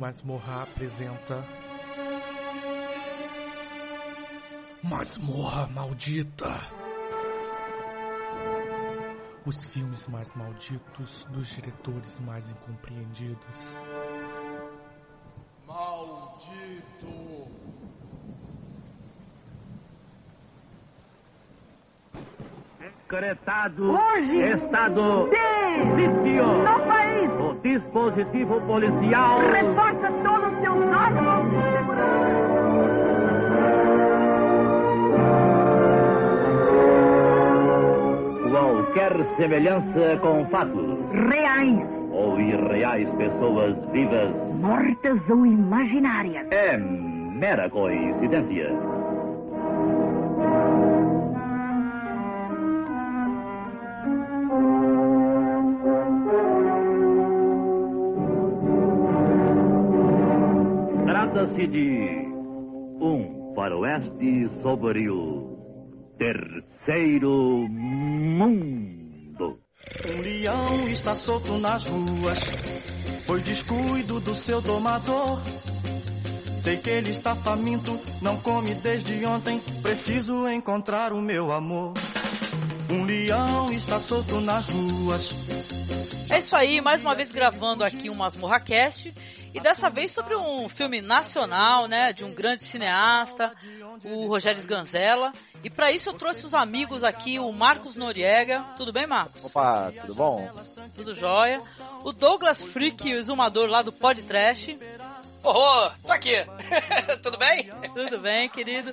Masmorra apresenta. Masmorra Maldita! Os filmes mais malditos dos diretores mais incompreendidos. Maldito! Decretado Hoje, estado Sim. sítio. Dispositivo policial reforça todos os seus órgãos de segurança. qualquer semelhança com fatos Reais, ou irreais pessoas vivas mortas ou imaginárias. é mera coincidência. Trata-se de um faroeste sobre o terceiro mundo. Um leão está solto nas ruas. Foi descuido do seu domador. Sei que ele está faminto, não come desde ontem. Preciso encontrar o meu amor. Um leão está solto nas ruas. É isso aí, mais uma vez gravando aqui um Masmorracast e dessa vez sobre um filme nacional, né, de um grande cineasta, o Rogério Sganzella. E para isso eu trouxe os amigos aqui, o Marcos Noriega. Tudo bem, Marcos? Opa, tudo bom? Tudo jóia. O Douglas Freak, o exumador lá do Pod Trash. Ô, tô aqui. Tudo bem? Tudo bem, querido.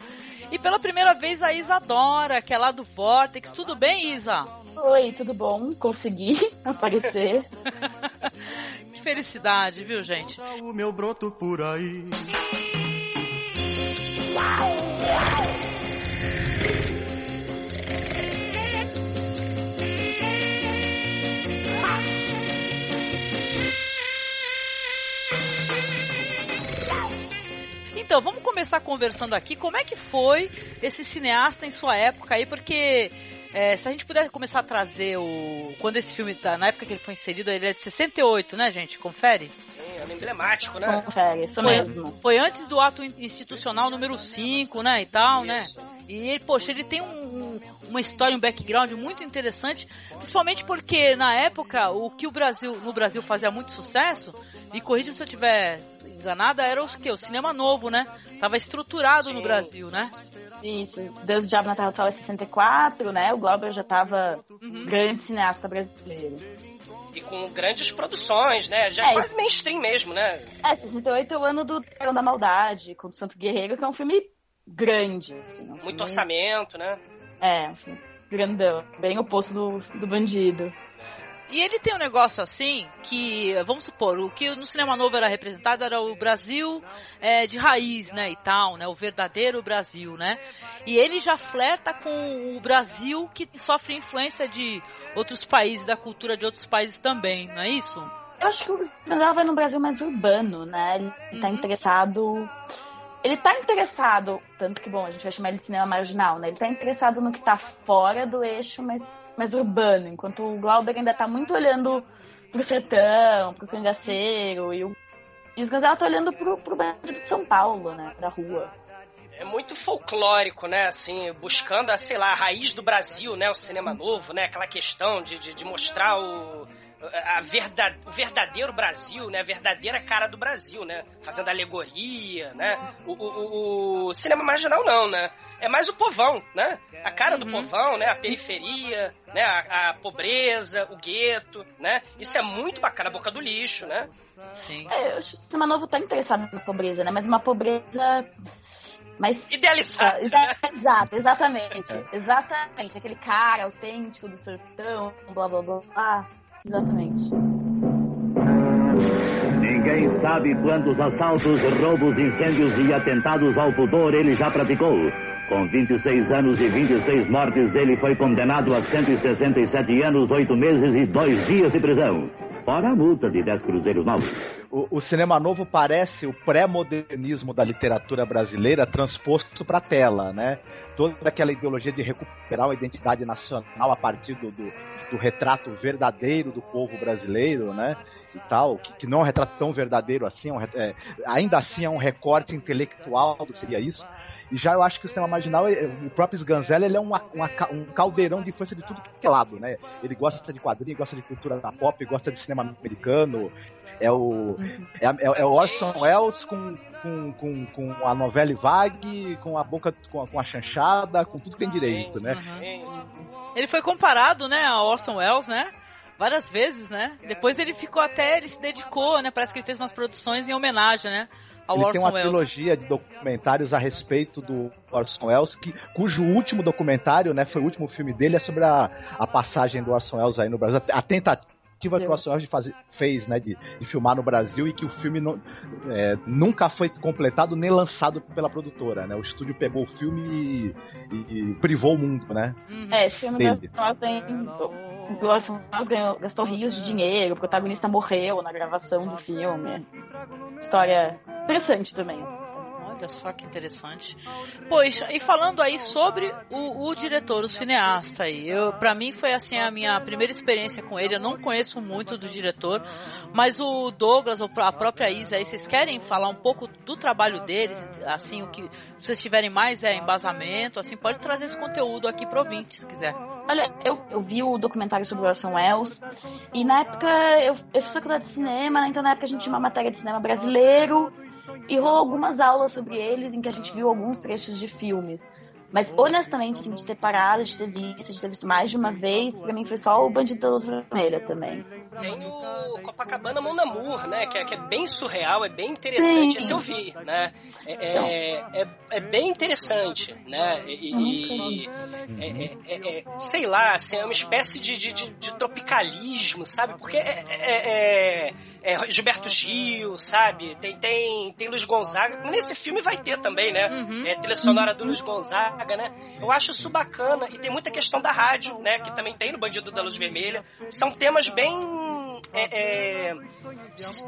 E pela primeira vez a Isadora, que é lá do Vortex. Tudo bem, Isa? Oi, tudo bom? Consegui aparecer. que felicidade, viu, gente? O meu broto por aí. Então, vamos começar conversando aqui. Como é que foi esse cineasta em sua época aí? Porque é, se a gente puder começar a trazer o. Quando esse filme tá. Na época que ele foi inserido, ele é de 68, né, gente? Confere? É um emblemático, né? Confere, isso Foi, mesmo. foi antes do ato institucional número 5, né? E tal, Isso. né? E ele, poxa, ele tem um- um- uma história, um background muito interessante, principalmente porque na época o que o Brasil, no Brasil fazia muito sucesso, e corrija se eu estiver enganada, era o que? O cinema novo, né? Tava estruturado no Sim. Brasil, né? Isso, Deus do Diabo na Terra do Sol é 64, né? O Glauber já tava Uhum. grande cineasta brasileiro. E com grandes produções, né? Já É, é quase mainstream mesmo, né? É, 68 é o ano do Dragão da Maldade, com o Santo Guerreiro, que é um filme grande. Assim, um Muito filme- orçamento, né? É, um filme grandão, bem oposto do, do bandido. E ele tem um negócio assim que, vamos supor, o que no cinema novo era representado era o Brasil é, de raiz, né, e tal, né, o verdadeiro Brasil, né? E ele já flerta com o Brasil que sofre influência de outros países, da cultura de outros países também, não é isso? Eu acho que o Sandal vai no Brasil mais urbano, né? Ele tá Uhum. interessado. Ele tá interessado, tanto que, bom, a gente vai chamar ele de cinema marginal, né? Ele tá interessado no que tá fora do eixo, mas mais urbano, enquanto o Glauber ainda tá muito olhando pro sertão, pro cangaceiro, e o, e o Sganzella tá olhando pro, pro bandido de São Paulo, né? Da rua. É muito folclórico, né? Assim, buscando a, sei lá, a raiz do Brasil, né? O cinema novo, né? Aquela questão de, de, de mostrar o, a verda, o verdadeiro Brasil, né? A verdadeira cara do Brasil, né? Fazendo alegoria, né? O, o, o- o cinema marginal não, né? É mais o povão, né? A cara do Uhum. povão, né? A periferia, né? A, a pobreza, o gueto, né? Isso é muito bacana, a boca do lixo, né? Sim. É, eu acho que o cinema novo tá interessado na pobreza, né? Mas uma pobreza mais Idealizado, Ah, né? exatamente. Exatamente. Aquele cara autêntico do sertão, blá blá blá. Exatamente. Ninguém sabe quantos assaltos, roubos, incêndios e atentados ao pudor ele já praticou. Com 26 anos e 26 mortes, ele foi condenado a 167 anos, 8 meses e 2 dias de prisão. Fora a multa de 10 cruzeiros novos. O, o cinema novo parece o pré-modernismo da literatura brasileira transposto para a tela, né? Toda aquela ideologia de recuperar a identidade nacional a partir do, do, do retrato verdadeiro do povo brasileiro, né? E tal, que, que não é um retrato tão verdadeiro assim, é um, é, ainda assim é um recorte intelectual seria isso. E já eu acho que o cinema marginal, o próprio Sganzella, ele é uma, uma, um caldeirão de influência de tudo que é lado, né? Ele gosta de quadrinhos, gosta de cultura da pop, gosta de cinema americano. É o, é, é, é o Orson Welles com, com, com, com a novela vague, com a boca com a, com a chanchada, com tudo que tem direito, né? Ele foi comparado, né, a Orson Welles, né? Várias vezes, né? Depois ele ficou até, ele se dedicou, né? Parece que ele fez umas produções em homenagem, né? Ele Orson tem uma Welles. trilogia de documentários a respeito do Orson Welles, que, cujo último documentário, né, foi o último filme dele, é sobre a, a passagem do Orson Welles aí no Brasil, a tentativa que o Welles fazer, fez, né, de, de, filmar no Brasil e que o filme não, é, nunca foi completado nem lançado pela produtora, né? O estúdio pegou o filme e, e privou o mundo, né? Uhum. É, esse filme dele. Orson Welles gastou rios de dinheiro, o protagonista morreu na gravação do filme. História interessante também. Olha só que interessante. Pois, e falando aí sobre o, o diretor, o cineasta aí, eu, pra mim foi assim a minha primeira experiência com ele, eu não conheço muito do diretor, mas o Douglas ou a própria Isa aí, vocês querem falar um pouco do trabalho deles, assim, o que, se vocês tiverem mais é, embasamento, assim, pode trazer esse conteúdo aqui pro ouvinte, se quiser. Olha, eu, eu vi o documentário sobre o Orson Welles e na época eu, eu fiz faculdade de cinema, né? então na época a gente tinha uma matéria de cinema brasileiro e rolou algumas aulas sobre eles em que a gente viu alguns trechos de filmes. Mas honestamente, assim, de ter parado, de ter visto, de ter visto mais de uma vez, pra mim foi só o Bandido da Luz Vermelha também. Tem o Copacabana Mon Amour, né? Que é, que é bem surreal, é bem interessante. Sim. Esse eu vi, né? É, é, é, é bem interessante, né? E, e é, é, sei lá, assim, é uma espécie de, de, de, de tropicalismo, sabe? Porque é, é, Gilberto Gil, sabe? Tem, tem, tem Luiz Gonzaga. Nesse filme vai ter também, né? Uhum. É, trilha sonora do Luiz Gonzaga, né? Eu acho isso bacana. E tem muita questão da rádio, né? Que também tem no Bandido da Luz Vermelha. São temas bem é, é,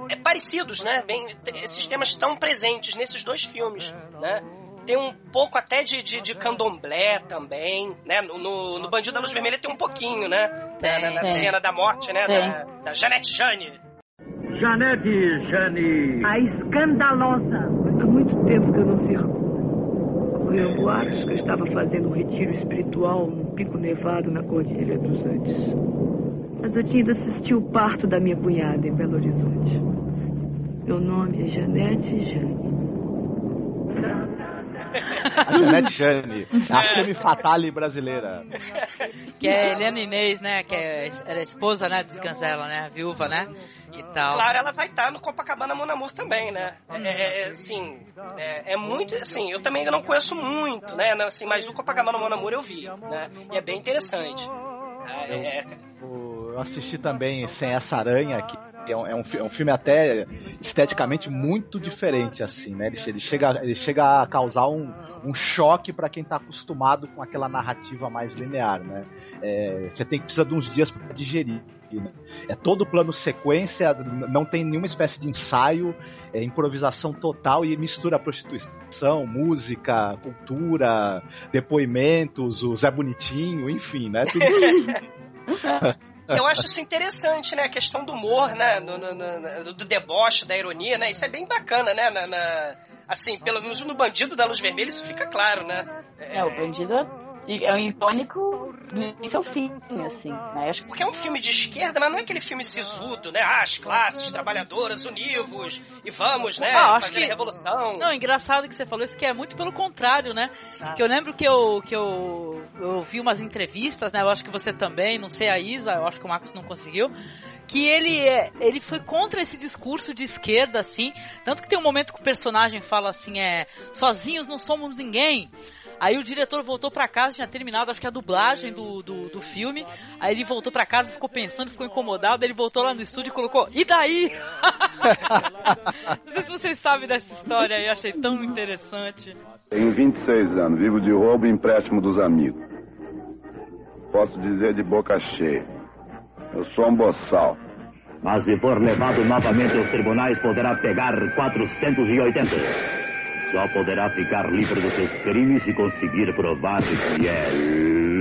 é, parecidos, né? Bem, esses temas estão presentes nesses dois filmes, né? Tem um pouco até de, de, de candomblé também, né? No, no Bandido da Luz Vermelha tem um pouquinho, né? Na, na cena da morte, né? Da, da Janete Jane. Janete Jane. A escandalosa. Há muito tempo que eu não circulo. Correram boatos que eu estava fazendo um retiro espiritual no Pico Nevado na Cordilheira dos Andes. Mas eu tinha ido assistir o parto da minha cunhada em Belo Horizonte. Meu nome é Janete Jane. A Janete Jane, a filme fatale brasileira. Que é Helena Inês, né? Que é, era esposa, né? De Scanzella, né? A viúva, né? E tal. Claro, ela vai estar no Copacabana Mon Amour também, né? É, é assim, é, é, muito, assim, eu também não conheço muito, né? Assim, mas o Copacabana Mon Amour eu vi, né? E é bem interessante. É, é eu assisti também Sem Essa Aranha, que é um, é um, é um filme até esteticamente muito diferente, assim, né? Ele, ele, chega, ele chega a causar um, um choque para quem está acostumado com aquela narrativa mais linear, né? É, você tem que precisar de uns dias para digerir. Né? É todo plano sequência, não tem nenhuma espécie de ensaio, é improvisação total e mistura prostituição, música, cultura, depoimentos, o Zé Bonitinho, enfim, né? Tudo... eu acho isso interessante, né? A questão do humor, né? No, no, no, do deboche, da ironia, né? Isso é bem bacana, né? Na, na, assim, pelo menos no Bandido da Luz Vermelha isso fica claro, né? É, é o Bandido é um icônico isso é o fim, assim, né? Acho... Porque é um filme de esquerda, mas não é aquele filme sisudo, né? Ah, as classes trabalhadoras univos e vamos, né? Ah, fazer que... a revolução. Não, engraçado que você falou isso, que é muito pelo contrário, né? Que eu lembro que eu, que eu, eu vi umas entrevistas, né? Eu acho que você também, não sei a Isa, eu acho que o Marcos não conseguiu que ele, é, ele foi contra esse discurso de esquerda, assim. Tanto que tem um momento que o personagem fala assim: é, sozinhos não somos ninguém. Aí o diretor voltou para casa, tinha terminado, acho que a dublagem do, do, do filme. Aí ele voltou para casa, ficou pensando, ficou incomodado. Ele voltou lá no estúdio e colocou: E daí? Não sei se vocês sabem dessa história aí, achei tão interessante. Tenho 26 anos, vivo de roubo e empréstimo dos amigos. Posso dizer de boca cheia. Eu sou um boçal. Mas se for levado novamente aos tribunais, poderá pegar 480. Só poderá ficar livre dos seus crimes se conseguir provar que é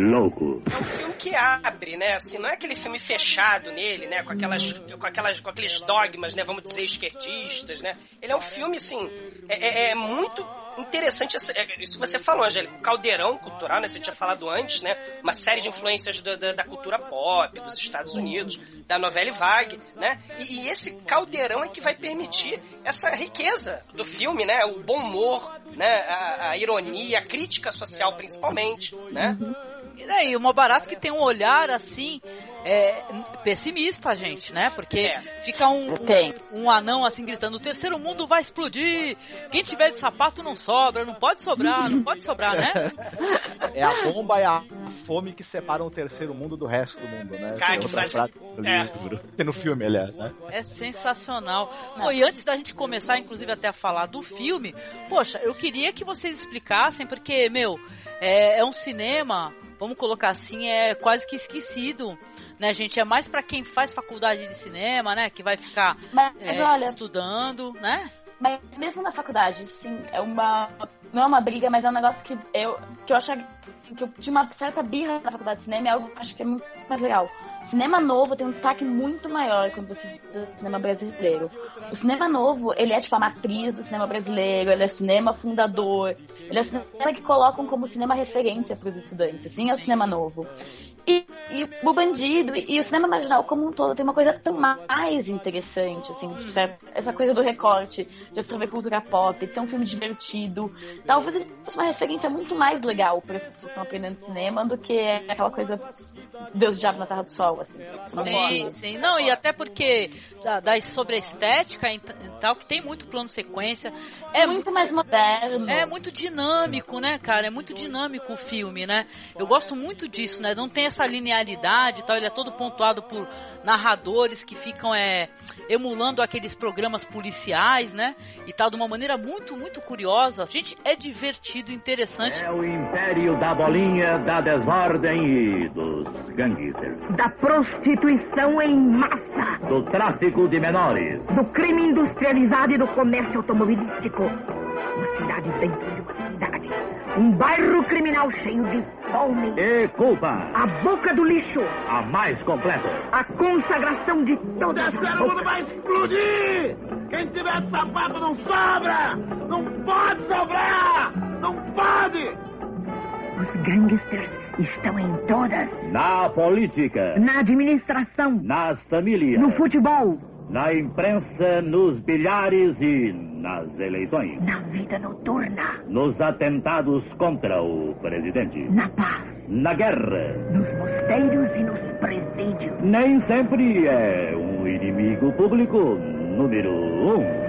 louco. É um filme que abre, né? Assim, não é aquele filme fechado nele, né? Com aquelas, com aquelas, com aqueles dogmas, né? Vamos dizer esquerdistas, né? Ele é um filme assim, é, é, é muito interessante é, isso você falou, Angélica, o caldeirão cultural, né? Você tinha falado antes, né? Uma série de influências da, da, da cultura pop, dos Estados Unidos, da novela vague, né? E, e, esse caldeirão é que vai permitir essa riqueza do filme, né? O bom humor, né? A, a ironia, a crítica social principalmente, né? E daí, o barato que tem um olhar assim é, pessimista, gente, né? Porque é. fica um, um, um, anão assim gritando: o terceiro mundo vai explodir. Quem tiver de sapato não sobra, não pode sobrar, não pode sobrar, né? É a bomba e a fome que separam o terceiro mundo do resto do mundo, né? Cara, que frase... é. no filme, aliás, né? É sensacional. Pô, e antes da gente começar, inclusive, até a falar do filme, poxa, eu queria que vocês explicassem, porque, meu, é, é um cinema, vamos colocar assim, é quase que esquecido né, gente? É mais para quem faz faculdade de cinema, né? Que vai ficar mas, é, olha, estudando, né? Mas mesmo na faculdade, sim, é uma. Não é uma briga, mas é um negócio que eu, que eu acho assim, que eu tinha uma certa birra na faculdade de cinema, é algo que eu acho que é muito mais legal. Cinema novo tem um destaque muito maior quando você estuda cinema brasileiro. O cinema novo, ele é tipo a matriz do cinema brasileiro, ele é cinema fundador, ele é cinema que colocam como cinema referência para os estudantes, assim é o cinema novo. E, e, o bandido e o cinema marginal como um todo tem uma coisa tão mais interessante, assim, certo? essa coisa do recorte, de absorver cultura pop, de ser um filme divertido. Talvez ele fosse uma referência muito mais legal para as pessoas que estão aprendendo cinema do que aquela coisa Deus Diabo na Terra do Sol, assim. Sim, sim. Não, e até porque da, sobre a estética e tal, que tem muito plano sequência. É muito mais moderno. É muito dinâmico, né, cara? É muito dinâmico o filme, né? Eu gosto muito disso, né? Não tem essa linearidade e tal, ele é todo pontuado por narradores que ficam é, emulando aqueles programas policiais, né? E tal, de uma maneira muito, muito curiosa. Gente, é divertido, interessante. É o império da bolinha, da desordem e dos gangsters. Da prostituição em massa. Do tráfico de menores. Do crime industrializado e do comércio automobilístico. Uma cidade dentro de uma cidade. Um bairro criminal cheio de fome. E culpa. A boca do lixo. A mais completa. A consagração de todas as bocas. mundo vai explodir! Quem tiver sapato não sobra! Não pode sobrar! Não pode! Os gangsters estão em todas. Na política. Na administração. Nas famílias. No futebol na imprensa, nos bilhares e nas eleições. Na vida noturna. Nos atentados contra o presidente. Na paz. Na guerra. Nos mosteiros e nos presídios. Nem sempre é um inimigo público número um.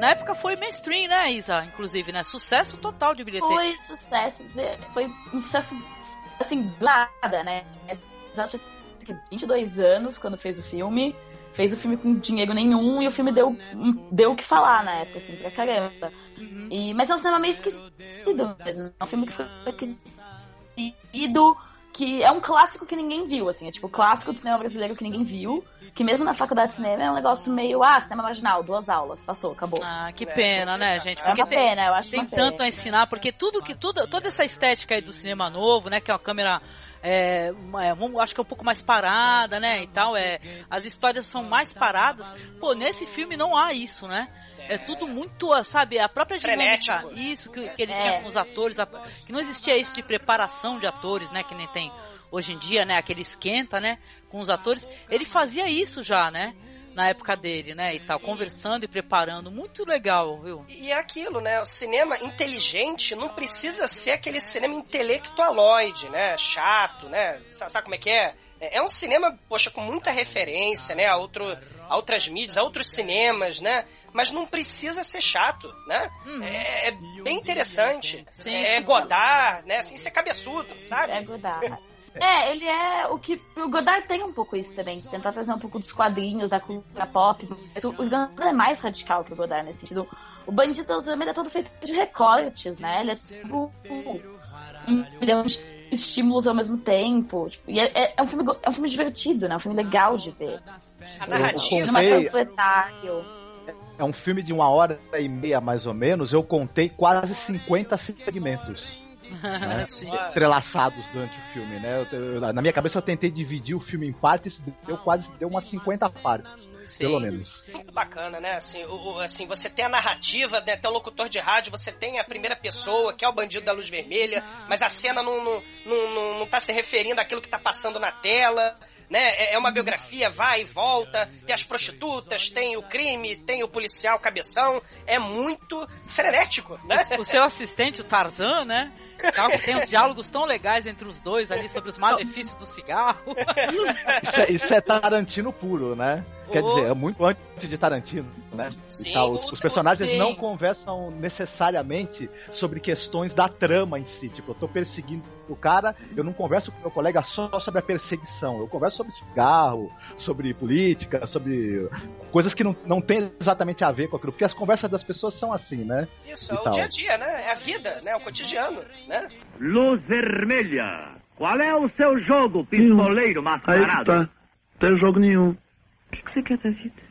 Na época foi mainstream, né, Isa? Inclusive, né? Sucesso total de bilheteria. Foi sucesso, foi um sucesso, assim, nada, né? Exato 22 anos quando fez o filme. Fez o filme com dinheiro nenhum e o filme deu deu o que falar na época, assim, pra caramba. Uhum. E, mas é um cinema meio esquecido mesmo. É um filme que foi esquecido, que é um clássico que ninguém viu, assim. É tipo o clássico do cinema brasileiro que ninguém viu. Que mesmo na faculdade de cinema é um negócio meio, ah, cinema marginal, duas aulas, passou, acabou. Ah, que pena, né, gente? Porque é uma tem, pena, eu acho Tem tanto a ensinar, porque tudo que, tudo, toda essa estética aí do cinema novo, né, que é uma câmera é, é, acho que é um pouco mais parada, né? E tal. É, as histórias são mais paradas. Pô, nesse filme não há isso, né? É tudo muito, sabe, a própria dinâmica, isso que, que ele é. tinha com os atores, a, que não existia isso de preparação de atores, né, que nem tem hoje em dia, né, aquele esquenta, né, com os atores. Ele fazia isso já, né? na época dele, né? E tal, conversando e preparando. Muito legal, viu? E é aquilo, né? O cinema inteligente não precisa ser aquele cinema intelectualoide, né? Chato, né? Sabe como é que é? É, é um cinema, poxa, com muita referência, né? A, outro, a outras mídias, a outros cinemas, né? Mas não precisa ser chato, né? Hum. É, é, bem interessante. Sim, é Godard, né? Assim, isso é cabeçudo, sabe? É Godard. É, ele é o que. O Godard tem um pouco isso também, de tentar trazer um pouco dos quadrinhos, da cultura pop. O Godard é mais radical que o Godard nesse sentido. O Bandido Vermelha é todo feito de recortes, né? Ele é tipo um milhão de estímulos ao mesmo tempo. Tipo, e é, é, é, um filme, é um filme divertido, né? É um filme legal de ver. A narrativa. É um filme de uma hora e meia, mais ou menos. Eu contei quase 50 segmentos. Né, entrelaçados durante o filme, né? Eu, eu, na minha cabeça eu tentei dividir o filme em partes, deu quase deu umas 50 partes, Sim. pelo menos. Muito bacana, né? Assim, o, assim, você tem a narrativa, né? tem o locutor de rádio, você tem a primeira pessoa, que é o bandido da luz vermelha, mas a cena não, não, não, não, não tá se referindo àquilo que tá passando na tela né? É, é uma biografia, vai e volta, tem as prostitutas, tem o crime, tem o policial cabeção, é muito frenético, né? O seu assistente, o Tarzan, né? Tem uns diálogos tão legais entre os dois ali sobre os malefícios do cigarro. Isso é, isso é Tarantino puro, né? Quer dizer, é muito antes de Tarantino, né? Sim, os, os, personagens não conversam necessariamente sobre questões da trama em si. Tipo, eu tô perseguindo o cara, eu não converso com meu colega só sobre a perseguição. Eu converso sobre cigarro, sobre política, sobre coisas que não, não tem exatamente a ver com aquilo. Porque as conversas das pessoas são assim, né? Isso, e é o tal. dia a dia, né? É a vida, né? É o cotidiano, né? Luz vermelha. Qual é o seu jogo, pistoleiro mascarado? Aí tá. Não tem jogo nenhum. O que você quer da vida?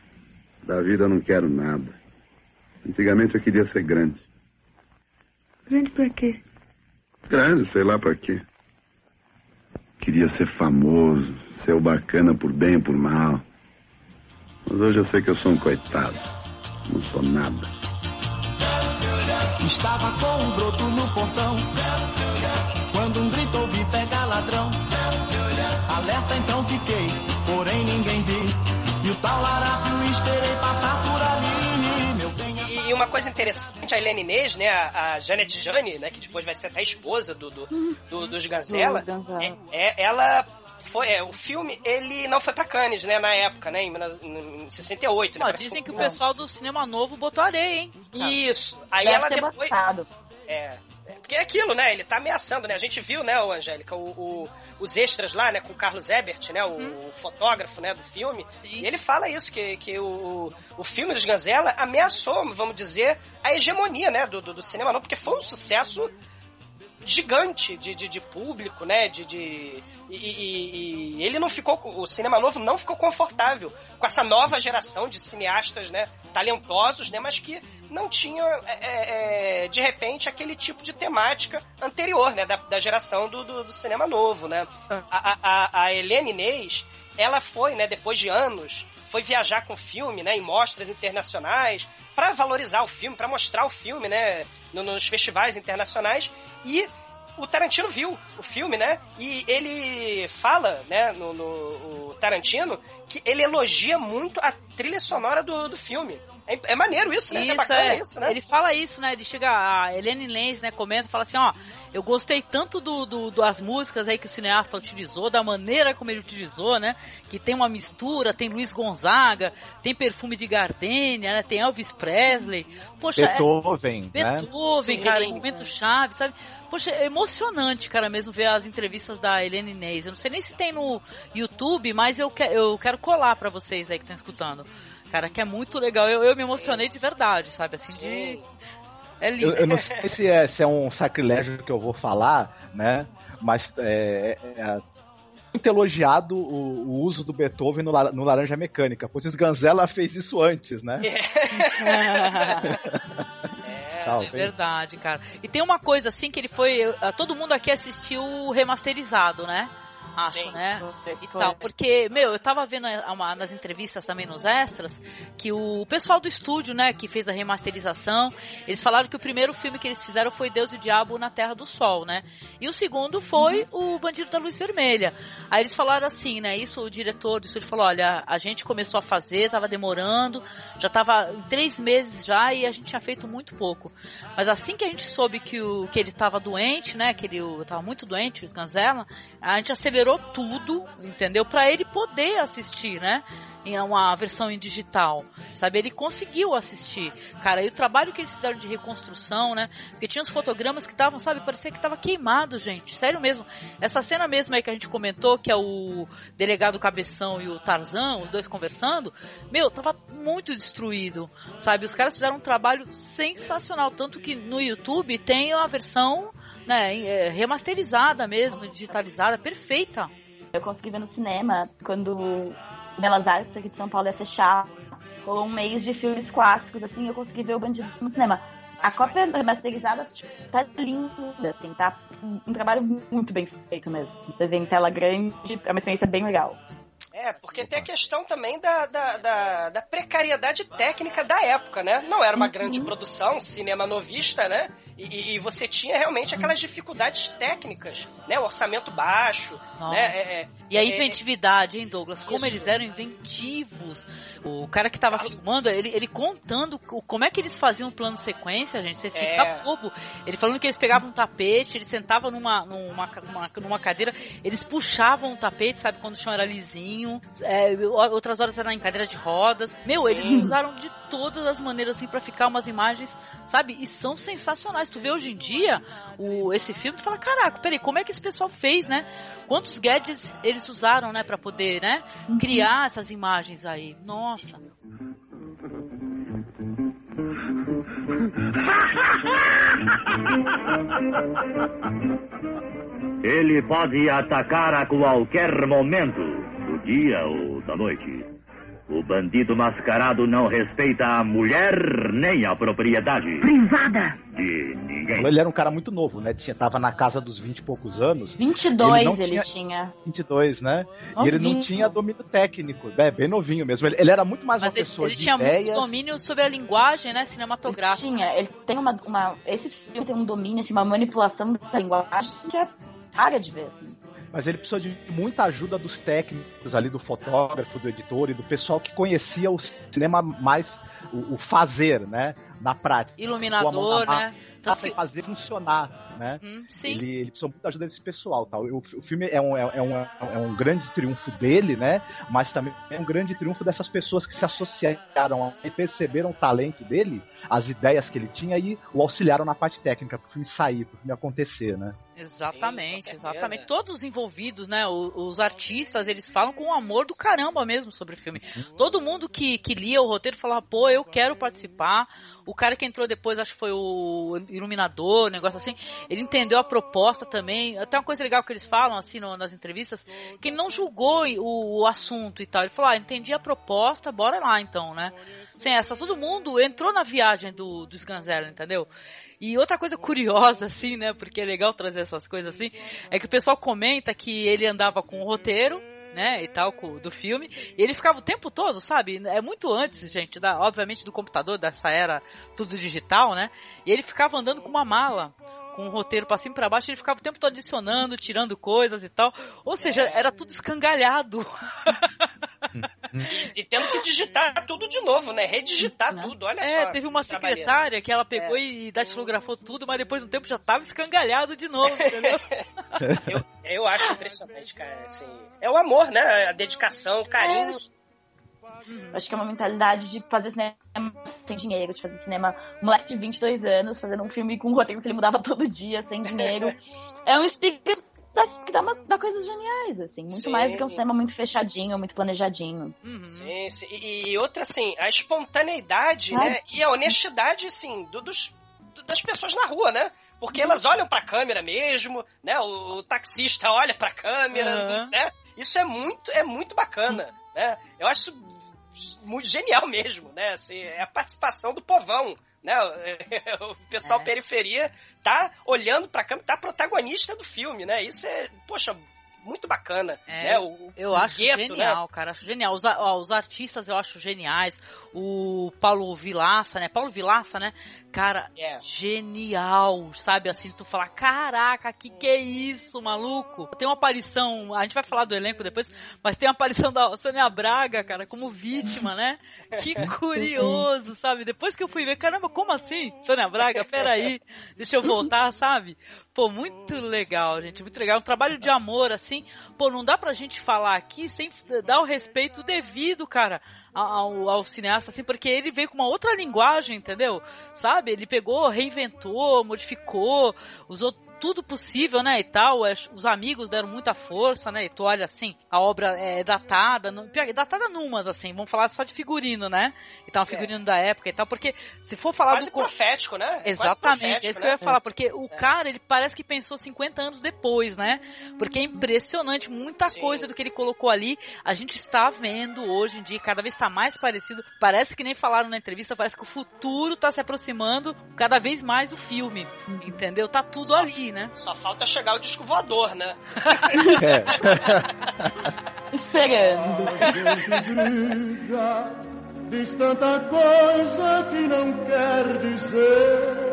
Da vida eu não quero nada. Antigamente eu queria ser grande. Grande pra quê? Grande, sei lá pra quê. Queria ser famoso, ser o bacana por bem ou por mal. Mas hoje eu sei que eu sou um coitado. Não sou nada. Estava com um broto no portão. Quando um grito ouvi pegar ladrão. Alerta então fiquei, porém ninguém. E o tal larápio esperei passar por ali. Meu bem e, uma coisa interessante, a Helene Inês, né, a, a Janet Jane, né, que depois vai ser até a esposa do, do, do dos Ganzella, é, é, ela foi, é, o filme, ele não foi pra Cannes, né, na época, né, em, em 68. Né, Ó, dizem que o pessoal do cinema novo botou areia, hein? Isso. Aí Deve ela depois... botado. É, porque é aquilo, né? Ele tá ameaçando, né? A gente viu, né, o Angélica, o, o, os extras lá, né, com o Carlos Ebert, né, o, Uhum. o fotógrafo, né, do filme. E ele fala isso, que, que o, o filme dos Ganzella ameaçou, vamos dizer, a hegemonia, né, do, do, do cinema não, porque foi um sucesso gigante de, de, de público, né, de... de e, e- e ele não ficou, o cinema novo não ficou confortável com essa nova geração de cineastas, né, talentosos, né, mas que não tinham, é, é, é, de repente, aquele tipo de temática anterior, né, da, da geração do, do, do cinema novo, né. A, a, a- a Helene Inês, ela foi, né, depois de anos, foi viajar com o filme, né, em mostras internacionais, para valorizar o filme, para mostrar o filme, né, no- nos festivais internacionais, e o Tarantino viu o filme, né? E ele fala, né, no, no Tarantino, que ele elogia muito a trilha sonora do, do filme. É, é maneiro isso, né? é Isso, bacana é. isso, né? Ele fala isso, né? Ele chega, a Helene Lenz, né, comenta, fala assim, ó, eu gostei tanto do, do- das músicas aí que o cineasta utilizou, da maneira como ele utilizou, né? Que tem uma mistura, tem Luiz Gonzaga, tem perfume de gardenia, né? Tem Elvis Presley. Poxa, é- Beethoven, né? Beethoven, Sim. cara, em momento chave, sabe? Poxa, é emocionante, cara, mesmo ver as entrevistas da Helene Inês. Eu não sei nem se tem no YouTube, mas eu, que, eu quero colar pra vocês aí que estão escutando. Cara, que é muito legal. Eu, eu me emocionei de verdade, sabe? Assim, de. É lindo. Eu, eu não sei se é, se é um sacrilégio que eu vou falar, né? Mas é, é- é muito elogiado o, o uso do Beethoven no, no Laranja Mecânica, pois o Ganzella fez isso antes, né? É, Talvez. É verdade, cara. E tem uma coisa assim que ele foi. Todo mundo aqui assistiu o remasterizado, né? Acho, Sim. né? E tal. Porque, meu, eu tava vendo a- uma- nas entrevistas também nos extras que o pessoal do estúdio, né, que fez a remasterização, eles falaram que o primeiro filme que eles fizeram foi Deus e o Diabo na Terra do Sol, né? E o segundo foi o Bandido da Luz Vermelha. Aí eles falaram assim, né? Isso o diretor do estúdio falou: olha, a gente começou a fazer, tava demorando, já tava em três meses já e a gente tinha feito muito pouco. Mas assim que a gente soube que, o, que ele tava doente, né? Que ele tava muito doente, o Sganzella, a gente acelerou recuperou tudo, entendeu? Para ele poder assistir, né? em uma versão em digital, sabe? Ele conseguiu assistir, cara. E o trabalho que eles fizeram de reconstrução, né? Porque tinha os fotogramas que estavam, sabe? Parecia que tava queimado, gente. Sério mesmo. Essa cena mesmo aí que a gente comentou, que é o delegado Cabeção e o Tarzan, os dois conversando, meu, tava muito destruído, sabe? Os caras fizeram um trabalho sensacional, tanto que no YouTube tem a versão né, é, remasterizada mesmo, digitalizada, perfeita. Eu consegui ver no cinema quando Belas Artes aqui de São Paulo ia fechar. Rolou um mês de filmes clássicos, assim, eu consegui ver o Bandido no cinema. A cópia remasterizada tipo, tá linda, assim, tá um trabalho muito bem feito mesmo. Você vê em tela grande, é uma experiência bem legal. É, porque tem a questão também da, da, da, da, precariedade técnica da época, né? Não era uma uhum. grande produção, cinema novista, né? E, e, você tinha realmente aquelas dificuldades técnicas, né? O orçamento baixo, né? Nossa. né? É, é, e a é, inventividade, hein, Douglas? Como isso. eles eram inventivos. O cara que tava filmando, ele, ele contando como é que eles faziam um plano sequência, gente. Você fica é. bobo. Ele falando que eles pegavam um tapete, eles sentavam numa, numa, numa, numa cadeira, eles puxavam o tapete, sabe? Quando o chão era lisinho é, outras horas era em cadeira de rodas. Meu, Sim. eles usaram de todas as maneiras assim para ficar umas imagens, sabe? E são sensacionais. Tu vê hoje em dia o, esse filme, tu fala, caraca, peraí, como é que esse pessoal fez, né? Quantos gadgets eles usaram, né, para poder, né, uhum. criar essas imagens aí? Nossa. Ele pode atacar a qualquer momento dia ou da noite. O bandido mascarado não respeita a mulher nem a propriedade. Privada! De ninguém. Ele era um cara muito novo, né? Tinha, tava na casa dos 20 e poucos anos. 22 ele, ele tinha, tinha. 22, né? Novinho. E ele não tinha domínio técnico. É, bem novinho mesmo. Ele, ele era muito mais Mas uma ele, pessoa ele de tinha ideias. muito domínio sobre a linguagem, né? Cinematográfica. Ele tinha. Ele tem uma, uma... Esse filme tem um domínio, assim, uma manipulação da linguagem que é rara de ver, assim mas ele precisou de muita ajuda dos técnicos ali, do fotógrafo, do editor e do pessoal que conhecia o cinema mais, o, o fazer, né, na prática. Iluminador, né? Tanto que... fazer funcionar né? Uhum, sim. Ele, ele precisou muito da ajuda desse pessoal, tal. O, o filme é um, é, é, um, é um grande triunfo dele, né? Mas também é um grande triunfo dessas pessoas que se associaram e perceberam o talento dele, as ideias que ele tinha e o auxiliaram na parte técnica para o filme sair, para o filme acontecer, né? Exatamente, Sim, exatamente. Todos os envolvidos, né? Os, os, artistas, eles falam com amor do caramba mesmo sobre o filme. Uhum. Todo mundo que, que lia o roteiro falava, pô, eu quero participar. O cara que entrou depois, acho que foi o iluminador, negócio assim, ele entendeu a proposta também. Até uma coisa legal que eles falam, assim, no, nas entrevistas, que ele não julgou o, o, assunto e tal. Ele falou, ah, entendi a proposta, bora lá então, né? Sem essa, todo mundo entrou na viagem do, do Sganzero, entendeu? E outra coisa curiosa, assim, né? Porque é legal trazer essas coisas assim, é que o pessoal comenta que ele andava com o roteiro, né, e tal, do filme. E ele ficava o tempo todo, sabe? É muito antes, gente, da, obviamente, do computador, dessa era tudo digital, né? E ele ficava andando com uma mala com um roteiro pra cima e pra baixo, ele ficava o tempo todo adicionando, tirando coisas e tal. Ou seja, era tudo escangalhado. e, e, tendo que digitar tudo de novo, né? Redigitar né? tudo, olha é, só. É, teve uma secretária que ela pegou é. e datilografou tudo, mas depois de um tempo já tava escangalhado de novo, entendeu? eu, eu acho impressionante, cara. Assim, é o amor, né? A dedicação, o carinho. É. Acho que é uma mentalidade de fazer cinema sem dinheiro, de fazer cinema. Um moleque de 22 anos fazendo um filme com um roteiro que ele mudava todo dia, sem dinheiro. é um espírito que dá, uma, dá coisas geniais, assim. Muito sim. mais do que um cinema muito fechadinho, muito planejadinho. Uhum. Sim, sim. E, e, outra, assim, a espontaneidade, né? E a honestidade, assim, do, dos, das pessoas na rua, né? Porque elas olham pra câmera mesmo, né? O, o taxista olha pra câmera, uhum. né? Isso é muito, é muito bacana, né? Eu acho muito genial mesmo, né? Assim, é a participação do povão, né? O pessoal é. periferia tá olhando pra câmera, tá protagonista do filme, né? Isso é, poxa, muito bacana. É, né? o, eu o acho gueto, né? genial, né? cara. Acho genial. Os, ó, os artistas eu acho geniais. O Paulo Vilaça, né? Paulo Vilaça, né? Cara, É. genial, sabe? Assim, tu falar, caraca, que que é isso, maluco? Tem uma aparição, a gente vai falar do elenco depois, mas tem uma aparição da Sônia Braga, cara, como vítima, né? Que curioso, sabe? Depois que eu fui ver, caramba, como assim? Sônia Braga, peraí, deixa eu voltar, sabe? Pô, muito legal, gente, muito legal. Um trabalho de amor, assim. Pô, não dá pra gente falar aqui sem dar o respeito devido, cara, ao, ao cineasta, assim, porque ele veio com uma outra linguagem, entendeu? Sabe? Ele pegou, reinventou, modificou, usou tudo possível, né, e tal. É, Os amigos deram muita força, né, e tu olha assim, a obra é datada, não, é datada numas, assim, vamos falar só de figurino, né? Então, figurino da época e tal, porque se for falar Quase do... co- profético, né? Quase Exatamente, profético, é isso que né? eu ia falar, porque o cara, ele parece que pensou 50 anos depois, né? Porque é impressionante, muita coisa do que ele colocou ali, a gente está vendo hoje em dia, cada vez está mais parecido, parece que nem falaram na entrevista, parece que o futuro está se aproximando cada vez mais do filme, entendeu? Tá tudo ali, né? Só falta chegar o disco voador, né? Esperando. briga, diz tanta coisa que não quer dizer.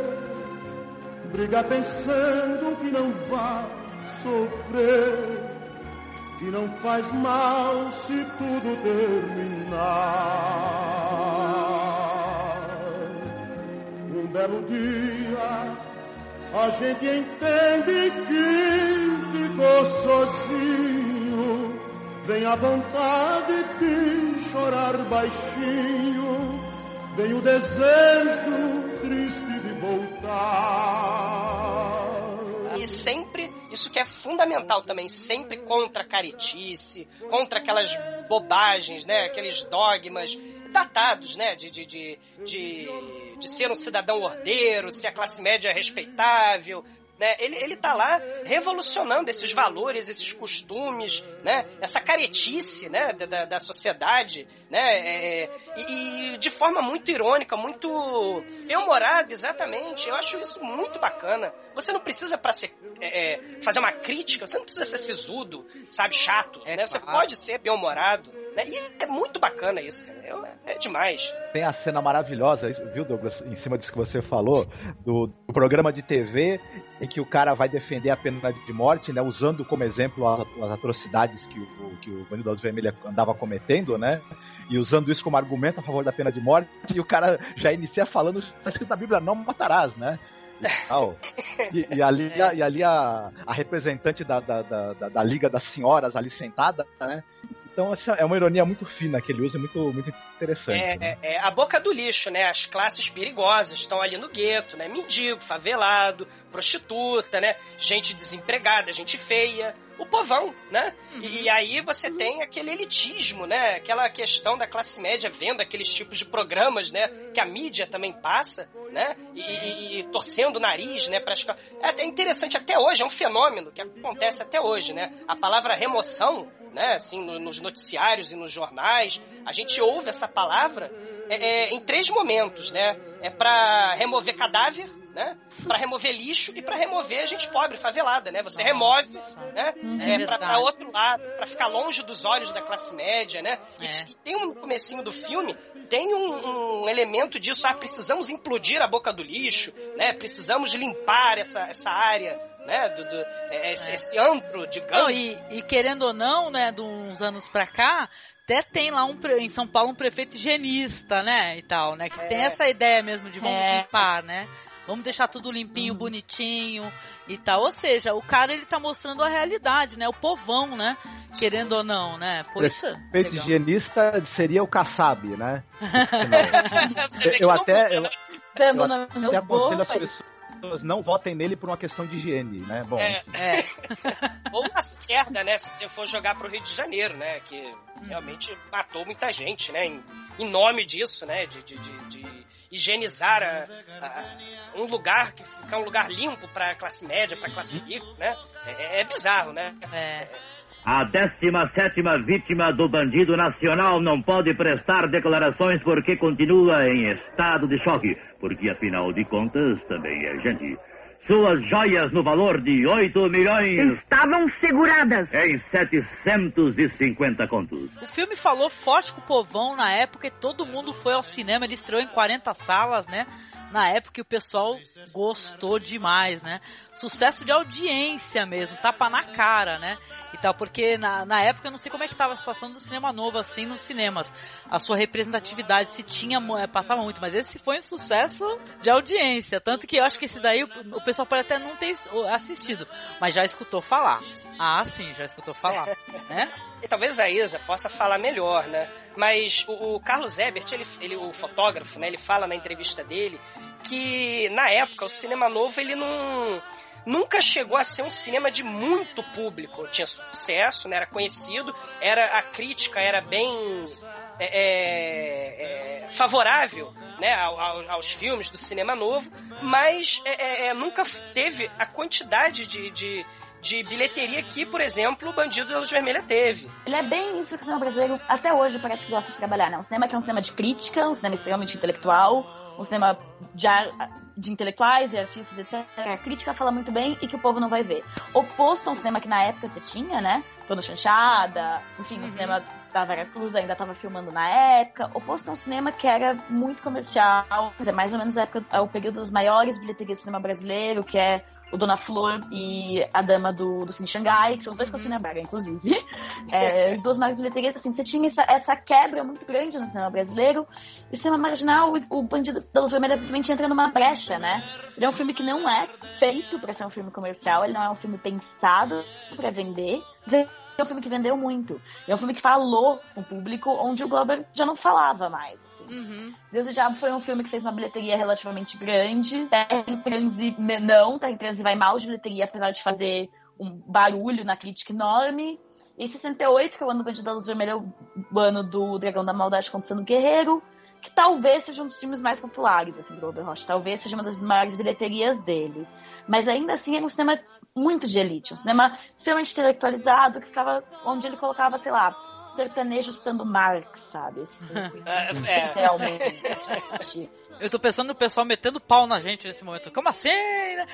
Briga pensando que não vai sofrer, que não faz mal se tudo terminar. Um belo dia a gente entende que ficou sozinho. Vem a vontade de chorar baixinho, vem o desejo triste de voltar. E sempre, isso que é fundamental também, sempre contra a caretice, contra aquelas bobagens, né? Aqueles dogmas datados, né? De, de, de, de, de ser um cidadão ordeiro, ser a classe média respeitável, né? Ele, ele tá lá revolucionando esses valores, esses costumes, né? Essa caretice, né? Da, da, da sociedade, né? É, e, e de forma muito irônica, muito bem-humorada, exatamente. Eu acho isso muito bacana. Você não precisa para ser é, é, fazer uma crítica, você não precisa ser sisudo, sabe, chato, né? Você pode ser bem-humorado, né? E é muito bacana isso, cara. Eu- é demais. Tem a cena maravilhosa, viu, Douglas, em cima disso que você falou, do, do programa de TV em que o cara vai defender a pena de morte, né, usando como exemplo as, as atrocidades que o, que o Bandido Vermelha andava cometendo, né, e usando isso como argumento a favor da pena de morte, e o cara já inicia falando, está escrito na Bíblia, não matarás, né, e. E, ali, a, e ali a, a representante da, da, da, da- da Liga das Senhoras ali sentada, né, então essa é uma ironia muito fina que ele usa, muito, muito interessante. É, né? é- é a boca do lixo, né? As classes perigosas estão ali no gueto, né? Mendigo, favelado, prostituta, né? Gente desempregada, gente feia. O povão, né? E, e aí você tem aquele elitismo, né? Aquela questão da classe média vendo aqueles tipos de programas, né? Que a mídia também passa, né? E, e- e torcendo o nariz, né? Pra... É até interessante, até hoje, é um fenômeno que acontece até hoje, né? A palavra remoção, né? Assim, no- nos noticiários e nos jornais, a gente ouve essa palavra é, é, em três momentos, né? É pra remover cadáver, né? Pra remover lixo e pra remover gente pobre, favelada, né? Você remove, né? É É, pra, verdade. pra outro lado, pra ficar longe dos olhos da classe média, né? E, É. e tem um comecinho do filme, tem um, um elemento disso, ah, precisamos implodir a boca do lixo, né? Precisamos limpar essa, essa área, né? Do, do- é, esse, esse antro, digamos. Não, e, e querendo ou não, né, de uns anos pra cá, até tem lá um, em São Paulo um prefeito higienista, né, e tal, né, que tem É. essa ideia mesmo de vamos É. limpar, né, vamos deixar tudo limpinho, bonitinho e tal, ou seja, o cara ele tá mostrando a realidade, né, o povão, né, querendo ou não, né, por isso... Prefeito higienista seria o Kassab, né? Você vê que eu não até, eu, né? Eu até aconselho as pessoas não votem nele por uma questão de higiene, né? Bom, É. É, Ou a cerda, né? Se você for jogar pro Rio de Janeiro, né? Que realmente matou muita gente, né? Em, em nome disso, né? De, de, de- de higienizar a- a- um lugar que fica um lugar limpo pra classe média, pra classe rica, né? É, é bizarro, né? é. A 17 vítima do bandido nacional não pode prestar declarações porque continua em estado de choque, porque afinal de contas também é gente. Suas joias no valor de 8 milhões. Estavam seguradas. Em 750 contos. O filme falou forte com o povão na época e todo mundo foi ao cinema. Ele estreou em 40 salas, né? na época o pessoal gostou demais, né? Sucesso de audiência mesmo, tapa na cara, né? E tal, porque na, na época eu não sei como é que tava a situação do cinema novo assim nos cinemas. A sua representatividade se tinha, é, passava muito, mas esse foi um sucesso de audiência, tanto que eu acho que esse daí o, o pessoal pode até não ter assistido, mas já escutou falar. Ah, sim, já escutou falar, né? E talvez a Isa possa falar melhor, né? Mas o, o Carlos Ebert, ele, ele, o fotógrafo, né? Ele fala na entrevista dele que na época o cinema novo ele não nunca chegou a ser um cinema de muito público. Tinha sucesso, né? era conhecido, era a crítica era bem é, é, é favorável né, aos filmes do cinema novo, mas é, é, é, nunca teve a quantidade de, de, de bilheteria que, por exemplo, o Bandido da Luz Vermelha teve. Ele é bem isso que o cinema brasileiro até hoje parece que gosta de trabalhar, né? Um cinema que é um cinema de crítica, um cinema extremamente intelectual, um cinema de, de intelectuais e artistas, etc. A crítica fala muito bem e que o povo não vai ver. Oposto a um cinema que na época você tinha, né? Toda Chanchada, enfim, uhum. o cinema da Vera Cruz ainda estava filmando na época. Oposto a um cinema que era muito comercial, quer dizer, mais ou menos a época, é o período das maiores bilheterias do cinema brasileiro, que é o Dona Flor e a Dama do, do Cine Xangai, que são os dois com a Sônia Braga, inclusive. É, duas mais bilheterias, assim, você tinha essa, essa, quebra muito grande no cinema brasileiro. E o cinema marginal, o, o Bandido da Luz Vermelha simplesmente entra numa brecha, né? Ele é um filme que não é feito para ser um filme comercial, ele não é um filme pensado para vender. É um filme que vendeu muito. É um filme que falou com o público onde o Glober já não falava mais. Uhum. Deus e Diabo foi um filme que fez uma bilheteria relativamente grande. Terra em Transe, não, Terra em Transe vai mal de bilheteria, apesar de fazer um barulho na crítica enorme. E 68, que é o ano do Bandido da Luz Vermelha, é o ano do Dragão da Maldade contra o Guerreiro, que talvez seja um dos filmes mais populares, assim, do Robert Rocha. Talvez seja uma das maiores bilheterias dele. Mas ainda assim era um cinema muito de elite, um cinema extremamente intelectualizado, que ficava onde ele colocava, sei lá, sertanejo estando Marx, sabe? é, é. Realmente. Eu tô pensando no pessoal metendo pau na gente nesse momento. Como assim? Né?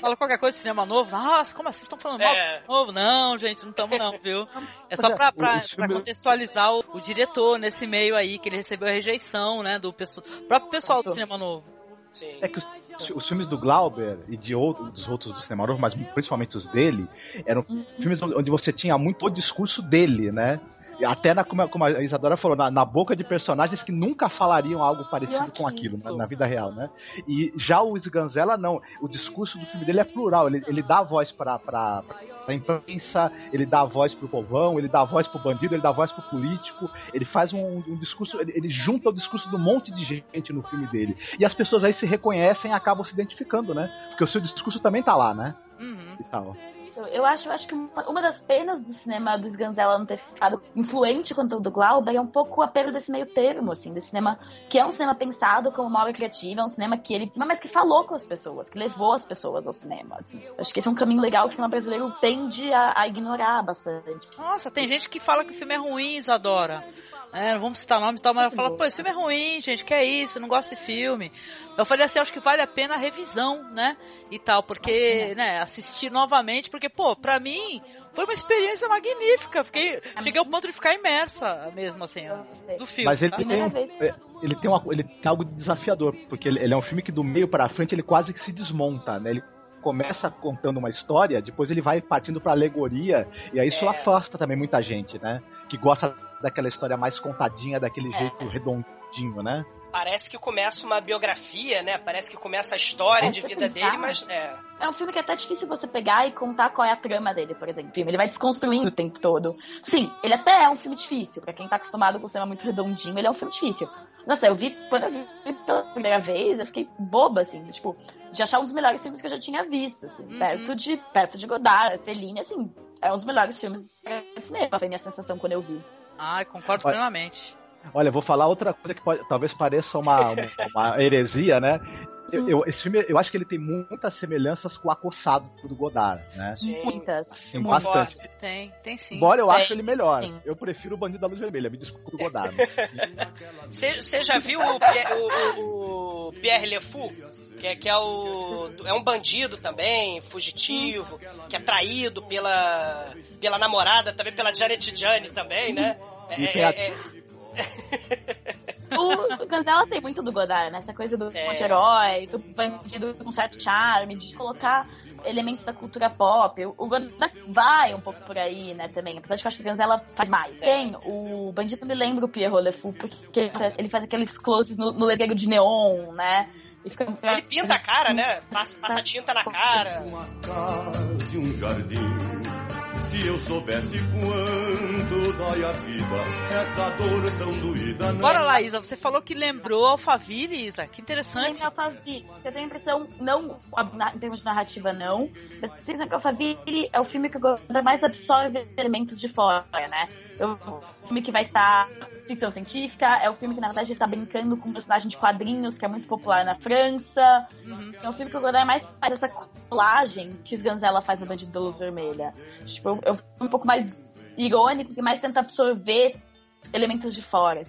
Fala qualquer coisa de cinema novo. Nossa, como assim? Estão falando mal é. novo? Não, gente, não estamos não, viu? É só pra, pra, pra contextualizar o, o, diretor nesse meio aí, que ele recebeu a rejeição, né, do pessoal, próprio pessoal do cinema novo. Sim. É que os, os, filmes do Glauber e de outros, dos outros do cinema novo, mas principalmente os dele, eram uhum. filmes onde você tinha muito o discurso dele, né? Até na, como, como, a Isadora falou, na, na, boca de personagens que nunca falariam algo parecido com aquilo na, na, vida real, né? E já o Sganzella, não. O discurso do filme dele é plural. Ele, ele dá voz pra, pra, pra imprensa, ele dá voz pro povão, ele dá voz pro bandido, ele dá voz pro político. Ele faz um, um discurso, ele, ele, junta o discurso de um monte de gente no filme dele. E as pessoas aí se reconhecem e acabam se identificando, né? Porque o seu discurso também tá lá, né? Uhum. E tal. Eu acho, eu acho que uma, das penas do cinema do Sganzella não ter ficado influente quanto o do Glauber é um pouco a perda desse meio termo, assim, desse cinema que é um cinema pensado como uma obra criativa, é um cinema que ele, mas que falou com as pessoas, que levou as pessoas ao cinema, assim. Acho que esse é um caminho legal que o cinema brasileiro tende a, a ignorar bastante. Nossa, tem gente que fala que o filme é ruim, Isadora. É, não vamos citar nomes e tal, mas ela fala, pô, esse filme é ruim, gente, que é isso, não gosto desse filme. Eu falei assim, acho que vale a pena a revisão, né? E tal, porque, né, assistir novamente, porque, pô, pra mim foi uma experiência magnífica. Fiquei, cheguei ao ponto de ficar imersa mesmo, assim, do filme. Mas ele, tem, é, ele, tem uma, ele tem algo desafiador, porque ele, ele é um filme que do meio para frente ele quase que se desmonta, né? Ele começa contando uma história, depois ele vai partindo pra alegoria, e aí isso é. afasta também muita gente, né? Que gosta daquela história mais contadinha, daquele é. jeito redondinho, né? Parece que começa uma biografia, né? Parece que começa a história é, de vida pensar, dele, mas é. É um filme que é até difícil você pegar e contar qual é a trama dele, por exemplo. Ele vai desconstruindo o tempo todo. Sim, ele até é um filme difícil. Pra quem tá acostumado com o cinema muito redondinho, ele é um filme difícil. Nossa, eu vi, quando eu vi pela primeira vez, eu fiquei boba, assim, tipo, de achar um dos melhores filmes que eu já tinha visto, assim, uhum. perto de perto de Godard, Fellini, assim, é um dos melhores filmes de cinema, foi a minha sensação quando eu vi. Ah, concordo Olha, plenamente. Olha, vou falar outra coisa que pode, talvez pareça uma, uma, uma heresia, né? Eu, eu, esse filme, eu acho que ele tem muitas semelhanças com o Acossado do Godard, né? Sim. Muitas. Sim, bastante. Tem, tem sim. Embora eu tem, acho ele melhor. sim. Eu prefiro o Bandido da Luz Vermelha, me desculpa o Godard. Você já viu o, Pierre- o- o- o Pierre Le Fou? Que é, que é o. É um bandido também, fugitivo, que é traído pela, pela namorada, também pela Janet Johnny também, né? É, E tem a- é- é- O Ganzella tem muito do Godard, né? Essa coisa do É. herói, do bandido com certo charme, de colocar elementos da cultura pop. O Godard vai um pouco por aí, né, também. Apesar de que eu acho que o Ganzella faz mais. Tem, o bandido me lembra o Pierrot Le Fou, porque ele faz aqueles closes no, no letreiro de neon, né? E fica... Ele pinta a cara, né? Passa, passa tinta na cara. de um jardim. Se eu soubesse quanto dói a vida, essa dor tão doída não. Bora lá, Isa. Você falou que lembrou Alphaville, Isa. Que interessante. Tem Alphaville. Eu tenho a impressão, não na- em termos de narrativa, não. Mas eu tenho a impressão que Alphaville é o filme que o Godard mais absorve elementos de fora, né? É o filme que vai estar ficção científica, é o filme que, na verdade, está brincando com um personagem de quadrinhos que é muito popular na França. É um filme que o Godard mais faz essa colagem que o Ganzella faz no Bandido da Luz Vermelha. Tipo, um filme um pouco mais irônico, que mais tenta absorver elementos de fora.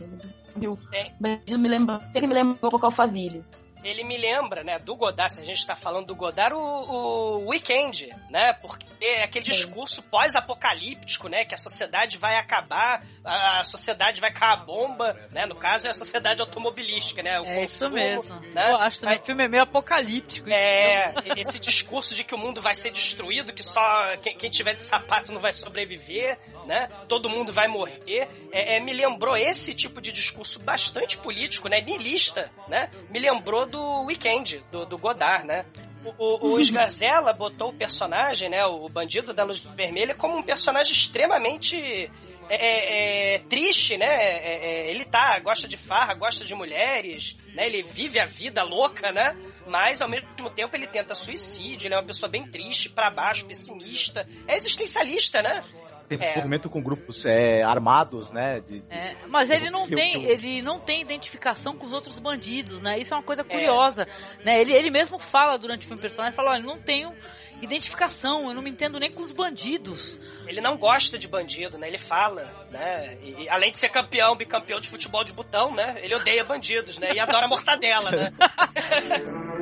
Viu? Bandido me lembra, sempre me lembra um pouco Alphaville. Ele me lembra, né, do Godard, se a gente tá falando do Godard, o, o Weekend, né? Porque é aquele discurso pós-apocalíptico, né? Que a sociedade vai acabar, a sociedade vai cair a bomba, né? No caso é a sociedade automobilística, né? O É isso mesmo. Né? Eu acho também que o filme é meio apocalíptico. É, esse discurso de que o mundo vai ser destruído, que só quem, quem tiver de sapato não vai sobreviver, né? Todo mundo vai morrer. É, é, me lembrou esse tipo de discurso bastante político, né? Niilista, né? Me lembrou do Weekend, do, do Godard, né? O, o, o botou o personagem, né? O bandido da luz vermelha, como um personagem extremamente é, é, é, triste, né? É, é, ele tá, gosta de farra, gosta de mulheres, né? Ele vive a vida louca, né? Mas ao mesmo tempo ele tenta suicídio, ele é uma pessoa bem triste, pra baixo, pessimista. É existencialista, né? Tem É. movimento com grupos é, armados, né? de- É, mas ele não tem, eu- ele não tem identificação com os outros bandidos, né? Isso é uma coisa curiosa, né? Ele, ele mesmo fala durante o filme personagem, fala, olha, eu não tenho identificação, eu não me entendo nem com os bandidos. Ele não gosta de bandido, né? Ele fala, né? E, e além de ser campeão, bicampeão de futebol de botão, né? Ele odeia bandidos, né? E adora mortadela, né?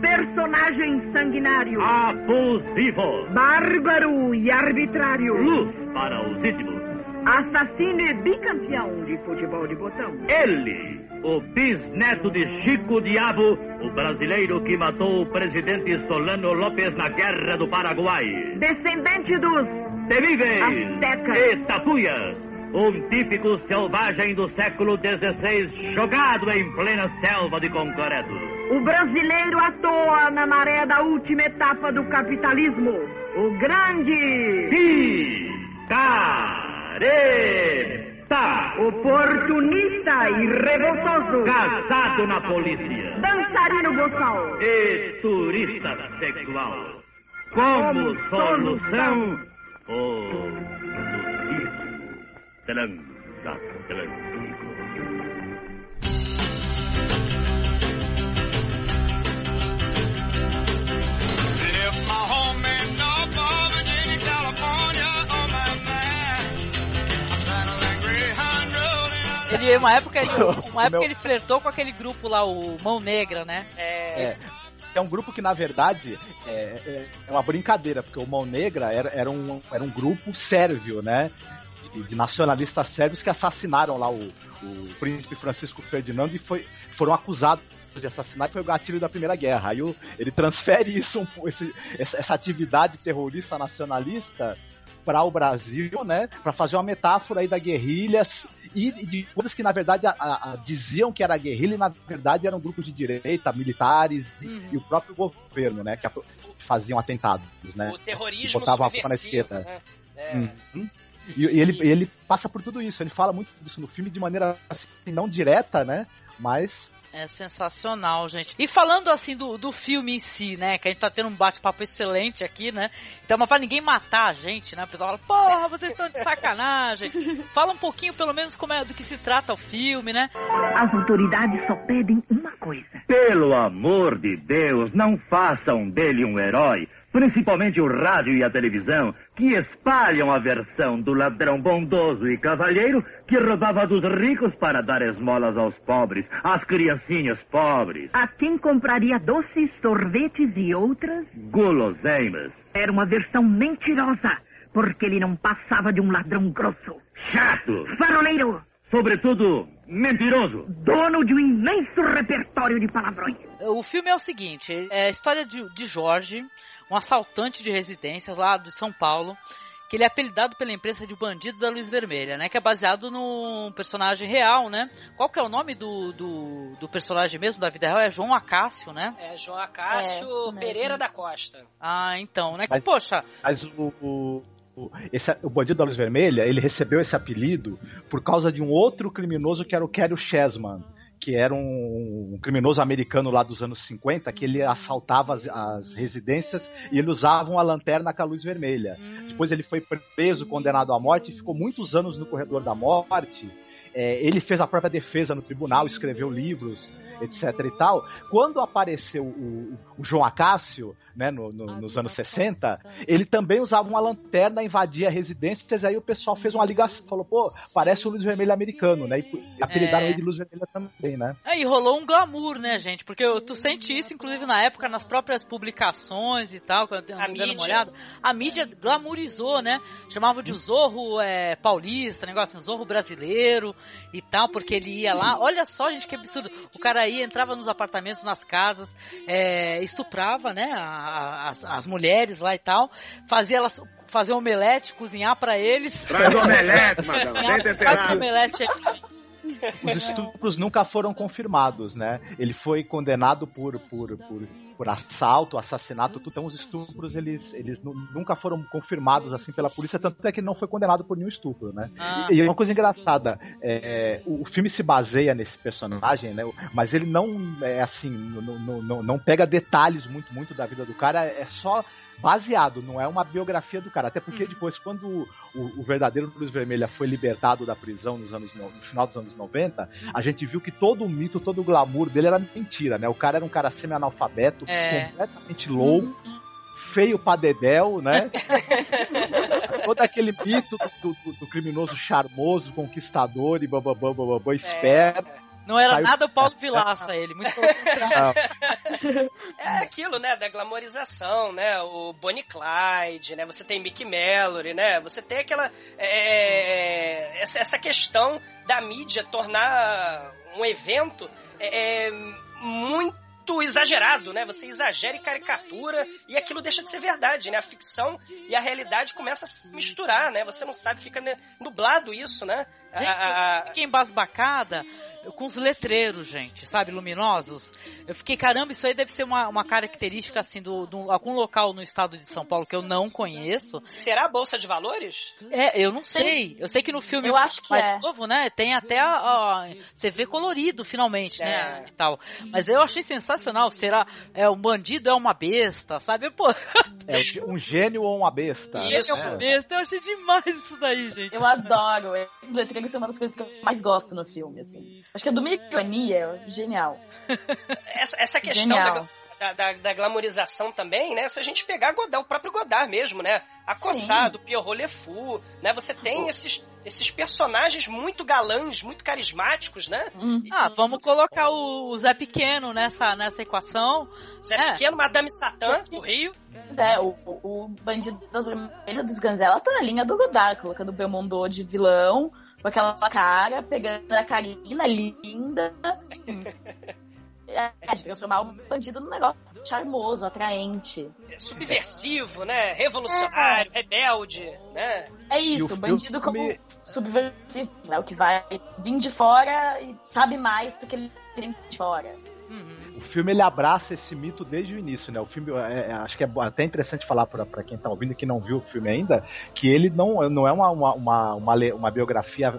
Personagem sanguinário. Abusivo. Bárbaro e arbitrário. Luz para os ítimos. Assassino e bicampeão de futebol de botão. Ele, o bisneto de Chico Diabo, o brasileiro que matou o presidente Solano Lopes na Guerra do Paraguai. Descendente dos Temíveis Aztecas. estatuas. Um típico selvagem do século XVI, jogado em plena selva de concreto. O brasileiro à toa na maré da última etapa do capitalismo. O grande. Picareta. Oportunista e revoltoso. Casado na polícia. Dançarino boçal. E turista sexual. Como solução, o road and Ele, uma época, ele, uma época meu- ele flertou com aquele grupo lá, o Mão Negra, né? É, é um grupo que, na verdade, é, é- é uma brincadeira, porque o Mão Negra era, era, um, era um grupo sérvio, né? De, nacionalistas sérvios que assassinaram lá o, o príncipe Francisco Ferdinando e foi, foram acusados de assassinar e foi o gatilho da Primeira Guerra. Aí o- ele transfere isso, esse- essa, atividade terrorista nacionalista para o Brasil, né? Para fazer uma metáfora aí da guerrilha e de coisas que na verdade a- a- a- diziam que era guerrilha e na verdade eram grupos de direita, militares e, e o próprio governo, né? Que faziam atentados, né? O terrorismo Botavam a culpa na subversivo, esquerda. né? É. Uhum. E, e ele, ele passa por tudo isso, ele fala muito disso no filme de maneira assim, não direta, né? Mas É sensacional, gente. E falando assim do, do filme em si, né? Que a gente tá tendo um bate-papo excelente aqui, né? Então, mas pra ninguém matar a gente, né? O pessoal fala, porra, vocês estão de sacanagem. Fala um pouquinho, pelo menos, como é do que se trata o filme, né? As autoridades só pedem uma coisa. Pelo amor de Deus, não façam dele um herói. Principalmente o rádio e a televisão, que espalham a versão do ladrão bondoso e cavalheiro que roubava dos ricos para dar esmolas aos pobres, às criancinhas pobres. A quem compraria doces, sorvetes e outras? Guloseimas. Era uma versão mentirosa, porque ele não passava de um ladrão grosso. Chato. Faroleiro. Sobretudo, mentiroso. Dono de um imenso repertório de palavrões. O filme é o seguinte: é a história de, de Jorge, um assaltante de residências lá de São Paulo, que ele é apelidado pela imprensa de bandido da luz vermelha, né? Que é baseado num personagem real, né? Qual que é o nome do, do, do personagem mesmo da vida real? É João Acácio, né? É, João Acácio É, Pereira da Costa. Ah, então, né? Que, Mas- poxa, Mas o, o, esse, o bandido da luz vermelha, ele recebeu esse apelido por causa de um outro criminoso que era o Kerry Chessman, que era um, um criminoso americano lá dos anos 50, que ele assaltava as, as residências e ele usava uma lanterna com a luz vermelha. Depois ele foi preso, condenado à morte e ficou muitos anos no corredor da morte. É, ele fez a própria defesa no tribunal, escreveu livros, etc e tal. Quando apareceu o, o João Acácio, né, no- no- nos anos 60, ele também usava uma lanterna, invadia residências, aí o pessoal fez uma ligação, falou, pô, parece o Luz Vermelho americano, né? E apelidaram É. ele de Luz Vermelha também, né? Aí rolou um glamour, né, gente? Porque eu- tu sente isso, inclusive, na época, nas próprias publicações e tal, quando eu A dando uma mídia. olhada. A mídia glamourizou, né? Chamava de Zorro é, paulista, negócio assim, Zorro brasileiro e tal, porque ele ia lá. Olha só, gente, que absurdo. O cara ia, entrava nos apartamentos, nas casas, é, estuprava, né, a- a- as, as mulheres lá e tal, fazia elas fazer omelete, cozinhar pra eles. Traz omelete, madame, Faz temperado. omelete aí. Os estupros nunca foram confirmados, né? Ele foi condenado por, por, por, por assalto, assassinato, tudo. Então os estupros, eles, eles nu- nunca foram confirmados assim pela polícia, tanto é que não foi condenado por nenhum estupro, né? Ah. E uma coisa engraçada, é, o, o filme se baseia nesse personagem, né? Mas ele não é assim, não, não, não, não pega detalhes muito, muito da vida do cara, é só baseado, não é uma biografia do cara. Até porque depois, quando o, o verdadeiro Luz Vermelha foi libertado da prisão nos anos, no, final dos anos 90, a gente viu que todo o mito, todo o glamour dele era mentira, né? O cara era um cara semi-analfabeto, É. completamente louco, feio pra dedéu, né? todo aquele mito do, do- do criminoso charmoso, conquistador e bababam, bababam, esperto. Não era Saiu- nada o Paulo Vilaça, ele. Muito pelo contrário. Ah, É aquilo, né, da glamorização, né, o Bonnie Clyde, né, você tem Mickey Mallory, né, você tem aquela, é, essa, questão da mídia tornar um evento é, é, muito exagerado, né, você exagera e caricatura e aquilo deixa de ser verdade, né, a ficção e a realidade começa a se misturar, né, você não sabe, fica nublado isso, né, Gente, A- a- eu fiquei embasbacada com os letreiros, gente, sabe, luminosos. Eu fiquei, caramba, isso aí deve ser uma, uma característica, assim, do, do algum local no estado de São Paulo que eu não conheço. será a Bolsa de Valores? É, eu não sei. Eu sei que no filme Eu acho que mais é. novo, né, tem até a, a- você vê colorido finalmente, né, É. e tal. Mas eu achei sensacional. Será é um bandido é uma besta, sabe? Pô, é um gênio ou uma besta. Isso. é uma besta. Eu achei demais isso daí, gente. Eu adoro. Os letreiros são uma das coisas que eu mais gosto no filme, assim. Acho que a do Micronia é genial. essa, essa questão Genial. da, da, da, glamorização também, né? Se a gente pegar Godard, o próprio Godard mesmo, né? Acossado, Pierrot Le Fou, né? Você tem esses, esses personagens muito galãs, muito carismáticos, né? Hum. Ah, vamos colocar o, o Zé Pequeno nessa, nessa equação. Zé É. Pequeno, Madame Satã, do Rio. É, o, o, o bandido das vermelhas dos Ganzela tá na linha do Godard, colocando o Belmondo de vilão, com aquela cara, pegando a Karina linda. É, de transformar o bandido num negócio charmoso, atraente. é subversivo, né? Revolucionário, rebelde, né? É isso, o bandido como filme- subversivo, né? O que vai vir de fora e sabe mais do que ele tem de fora. Uhum. O filme ele abraça esse mito desde o início, né? O filme, é, é, acho que é até interessante falar para quem tá ouvindo que não viu o filme ainda, que ele não, não é uma, uma, uma, uma, uma biografia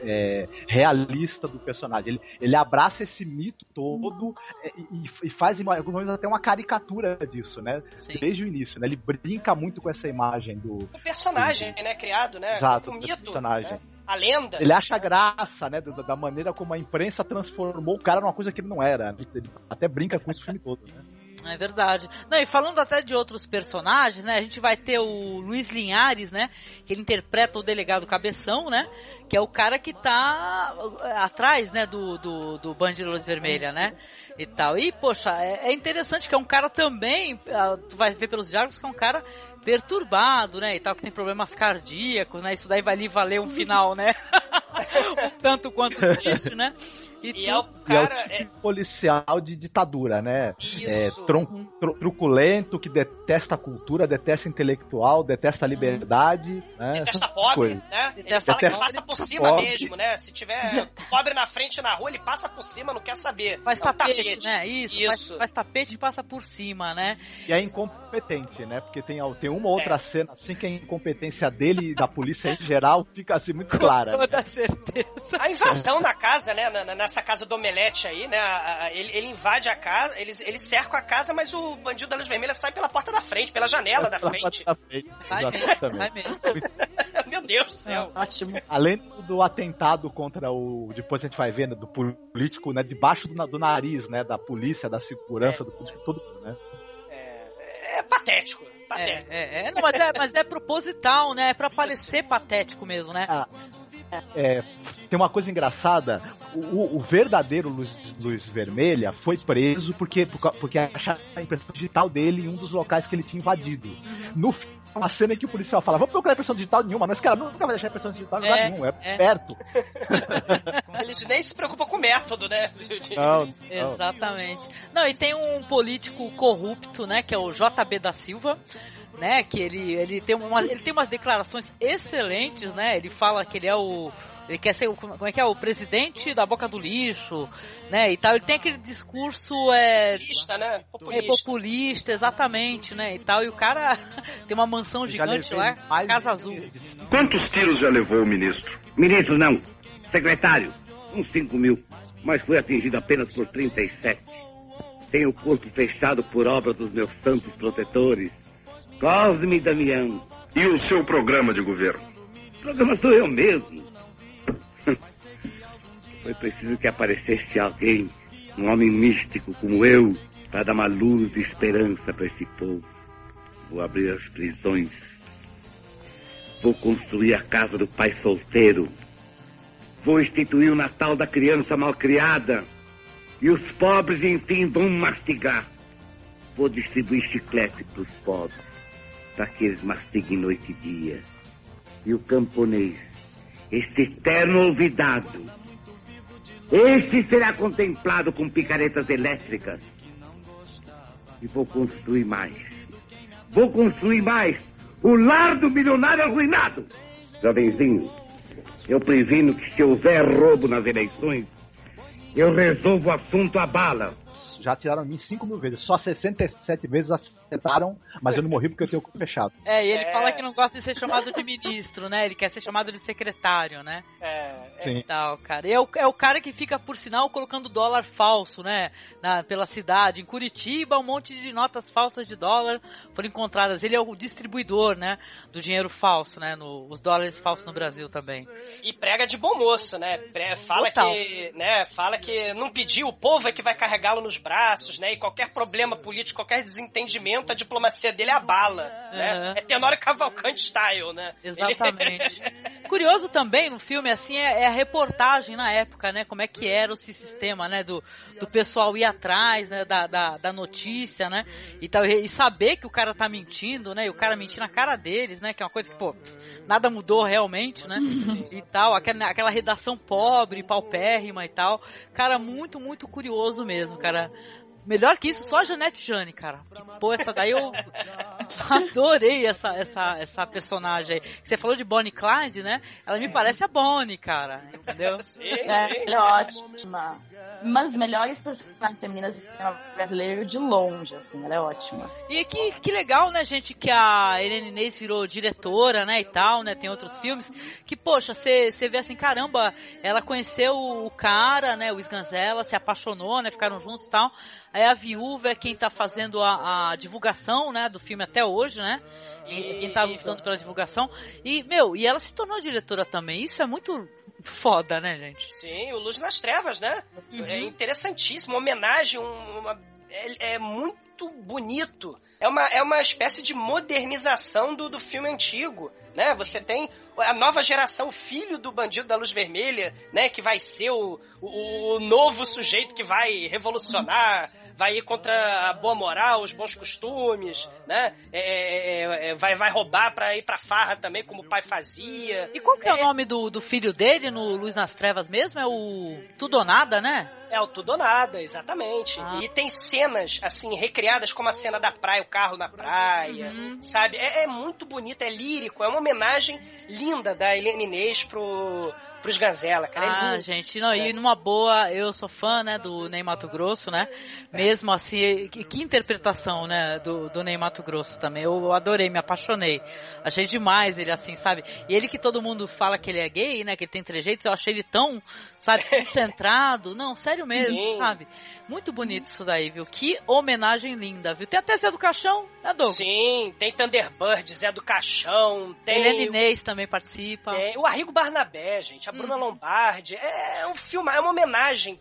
é, realista do personagem. Ele, ele abraça esse mito todo é, e, e faz em alguns momentos até uma caricatura disso, né? Sim. Desde o início, né? Ele brinca muito com essa imagem do. O personagem, do, né? Criado, né? Exato, o mito, personagem. Né? A lenda. Ele acha graça, né, da, da, maneira como a imprensa transformou o cara numa coisa que ele não era. Ele até brinca com isso o filme todo, né? É verdade. Não, e falando até de outros personagens, né? A gente vai ter o Luiz Linhares, né? Que ele interpreta o delegado Cabeção, né? Que é o cara que tá eh, atrás, né? Do, do, do Bandido Luz Vermelha, né? E tal. E, poxa, é, é interessante que é um cara também, ah, tu vai ver pelos diálogos que é um cara perturbado, né? E tal, que tem problemas cardíacos, né? Isso daí vai lhe valer um final, né? um tanto quanto triste, né? E, e é o cara. É o tipo é... policial de ditadura, né? É, tron, tr truculento, que detesta a cultura, detesta intelectual, detesta a liberdade. Né? Detesta pobre, coisas. né? Ele detesta fala que passa por cima pobre. mesmo, né? Se tiver pobre na frente na rua, ele passa por cima, não quer saber. Faz é tapete, tapete, né? Isso, Isso. Faz, faz, tapete e passa por cima, né? E é incompetente, né? Porque tem, tem uma outra é. cena assim que a incompetência dele e da polícia em geral fica assim muito clara. Com toda certeza. A invasão da casa, né? Na, nessa casa do Omelete aí, né? A, a, ele, ele, invade a casa, eles, eles cercam a casa, mas o bandido da luz vermelha sai pela porta da frente, pela janela é, da frente. Da frente. Sai mesmo, sai mesmo. Meu Deus do céu. É, Além do atentado contra o. Depois a gente vai vendo, do político, né? Debaixo do, do nariz, né? Da polícia, da segurança, é. do político, tudo, né? É, é patético. É, é, é, não, mas é, mas é proposital, né? É pra parecer patético mesmo, né? Ah, é, tem uma coisa engraçada: o, o verdadeiro Luz, Luz, Vermelha foi preso porque, porque acharam a impressão digital dele em um dos locais que ele tinha invadido. No uma cena em que o policial fala, vamos procurar impressão digital nenhuma, mas cara nunca vai deixar impressão digital em lugar é, nenhum, é, é. perto. Eles nem se preocupam com o método, né? Não, não. Exatamente. Não, e tem um político corrupto, né, que é o JB da Silva, né? Que ele, ele, tem uma, ele tem umas declarações excelentes, né? Ele fala que ele é o. Ele quer ser o, como é que é, o presidente da boca do lixo, né, e tal. Ele tem aquele discurso é, populista, né? Populista. É, populista, exatamente, né, e tal. E o cara tem uma mansão gigante lá, Casa Azul. Quantos tiros já levou o ministro? Ministro não, secretário, uns 5 mil, mas foi atingido apenas por 37. Tenho o corpo fechado por obra dos meus santos protetores. Cosme Damião. E o seu programa de governo? O programa sou eu mesmo. Foi preciso que aparecesse alguém, um homem místico como eu, para dar uma luz de esperança para esse povo. Vou abrir as prisões. Vou construir a casa do pai solteiro. Vou instituir o Natal da criança malcriada. E os pobres, enfim, vão mastigar. Vou distribuir chiclete para os pobres para que eles mastiguem noite e dia. E o camponês, este eterno olvidado, este será contemplado com picaretas elétricas. E vou construir mais. Vou construir mais. O lar do milionário arruinado. Jovenzinho, eu previno que se houver roubo nas eleições, eu resolvo o assunto à bala já tiraram mim 5 mil vezes. Só 67 vezes acertaram, mas eu não morri porque eu tenho o cu fechado. É, e ele é... fala que não gosta de ser chamado de ministro, né? Ele quer ser chamado de secretário, né? É, é. Tal, cara. E é o, é o cara que fica, por sinal, colocando dólar falso, né? Na, pela cidade. Em Curitiba, um monte de notas falsas de dólar foram encontradas. Ele é o distribuidor, né? Do dinheiro falso, né? No, os dólares falsos no Brasil também. E prega de bom moço, né? Fala Total. que, né? Fala que não pediu, o povo é que vai carregá-lo nos braços braços, né? E qualquer problema político, qualquer desentendimento, a diplomacia dele abala, uhum. né? É Tenório Cavalcante style, né? Exatamente. Ele... Curioso também no filme, assim, é, é, a reportagem na época, né? Como é que era o sistema, né? Do, do pessoal ir atrás, né? Da, da, da notícia, né? E, tal, e saber que o cara tá mentindo, né? E o cara mentir na cara deles, né? Que é uma coisa que, pô nada mudou realmente, né? e tal, aquela, aquela redação pobre, paupérrima e tal. Cara, muito, muito curioso mesmo, cara. Melhor que isso, só a Janete Jane, cara. Que, pô, essa daí eu adorei essa, essa, essa personagem aí. Você falou de Bonnie Clyde, né? Ela me parece a Bonnie, cara. Entendeu? Sim, sim. É, ela é ótima. Uma das melhores personagens femininas do cinema brasileiro de longe, assim, ela é ótima. E que, que legal, né, gente, que a Helene Inês virou diretora, né, e tal, né, tem outros filmes, que, poxa, você vê assim, caramba, ela conheceu o cara, né, o Sganzella, se apaixonou, né, ficaram juntos e tal, aí a viúva é quem tá fazendo a, a divulgação, né, do filme até hoje, né, quem tá lutando pela divulgação. E, meu, e ela se tornou diretora também. Isso é muito foda, né, gente? Sim, o Luz nas Trevas, né? Uhum. É interessantíssimo. Uma homenagem, uma, é, é, muito bonito. É uma, é uma espécie de modernização do, do filme antigo, né? Você tem a nova geração, o filho do bandido da luz vermelha, né? Que vai ser o, o, o novo sujeito que vai revolucionar vai ir contra a boa moral, os bons costumes, né? É, é, é, é vai, vai roubar pra ir pra farra também, como o pai fazia. E qual que é, o é. nome do, do filho dele no Luz nas Trevas mesmo? É o Tudo ou Nada, né? É o Tudo ou Nada, exatamente. Ah. E tem cenas, assim, recriadas como a cena da praia, o carro na praia, uhum. sabe? É, é, muito bonito, é lírico, é uma homenagem linda da Helene Inês pro pros Gazela, cara. É ah, é gente, não, e numa boa, eu sou fã, né, do Ney Mato Grosso, né? Mesmo assim, que, que interpretação, né, do, do Ney Mato Grosso também. Eu adorei, me apaixonei. Achei demais ele assim, sabe? E ele que todo mundo fala que ele é gay, né, que ele tem trejeitos, eu achei ele tão, sabe, concentrado. Não, sério mesmo, Sim. sabe? Muito bonito isso daí, viu? Que homenagem linda, viu? Tem até Zé do Caixão, né, Douglas? Sim, tem Thunderbird, Zé do Caixão, tem... Helena Inês também participa. Tem o Arrigo Barnabé, gente, a Bruna hum. Lombardi. É um filme, é uma homenagem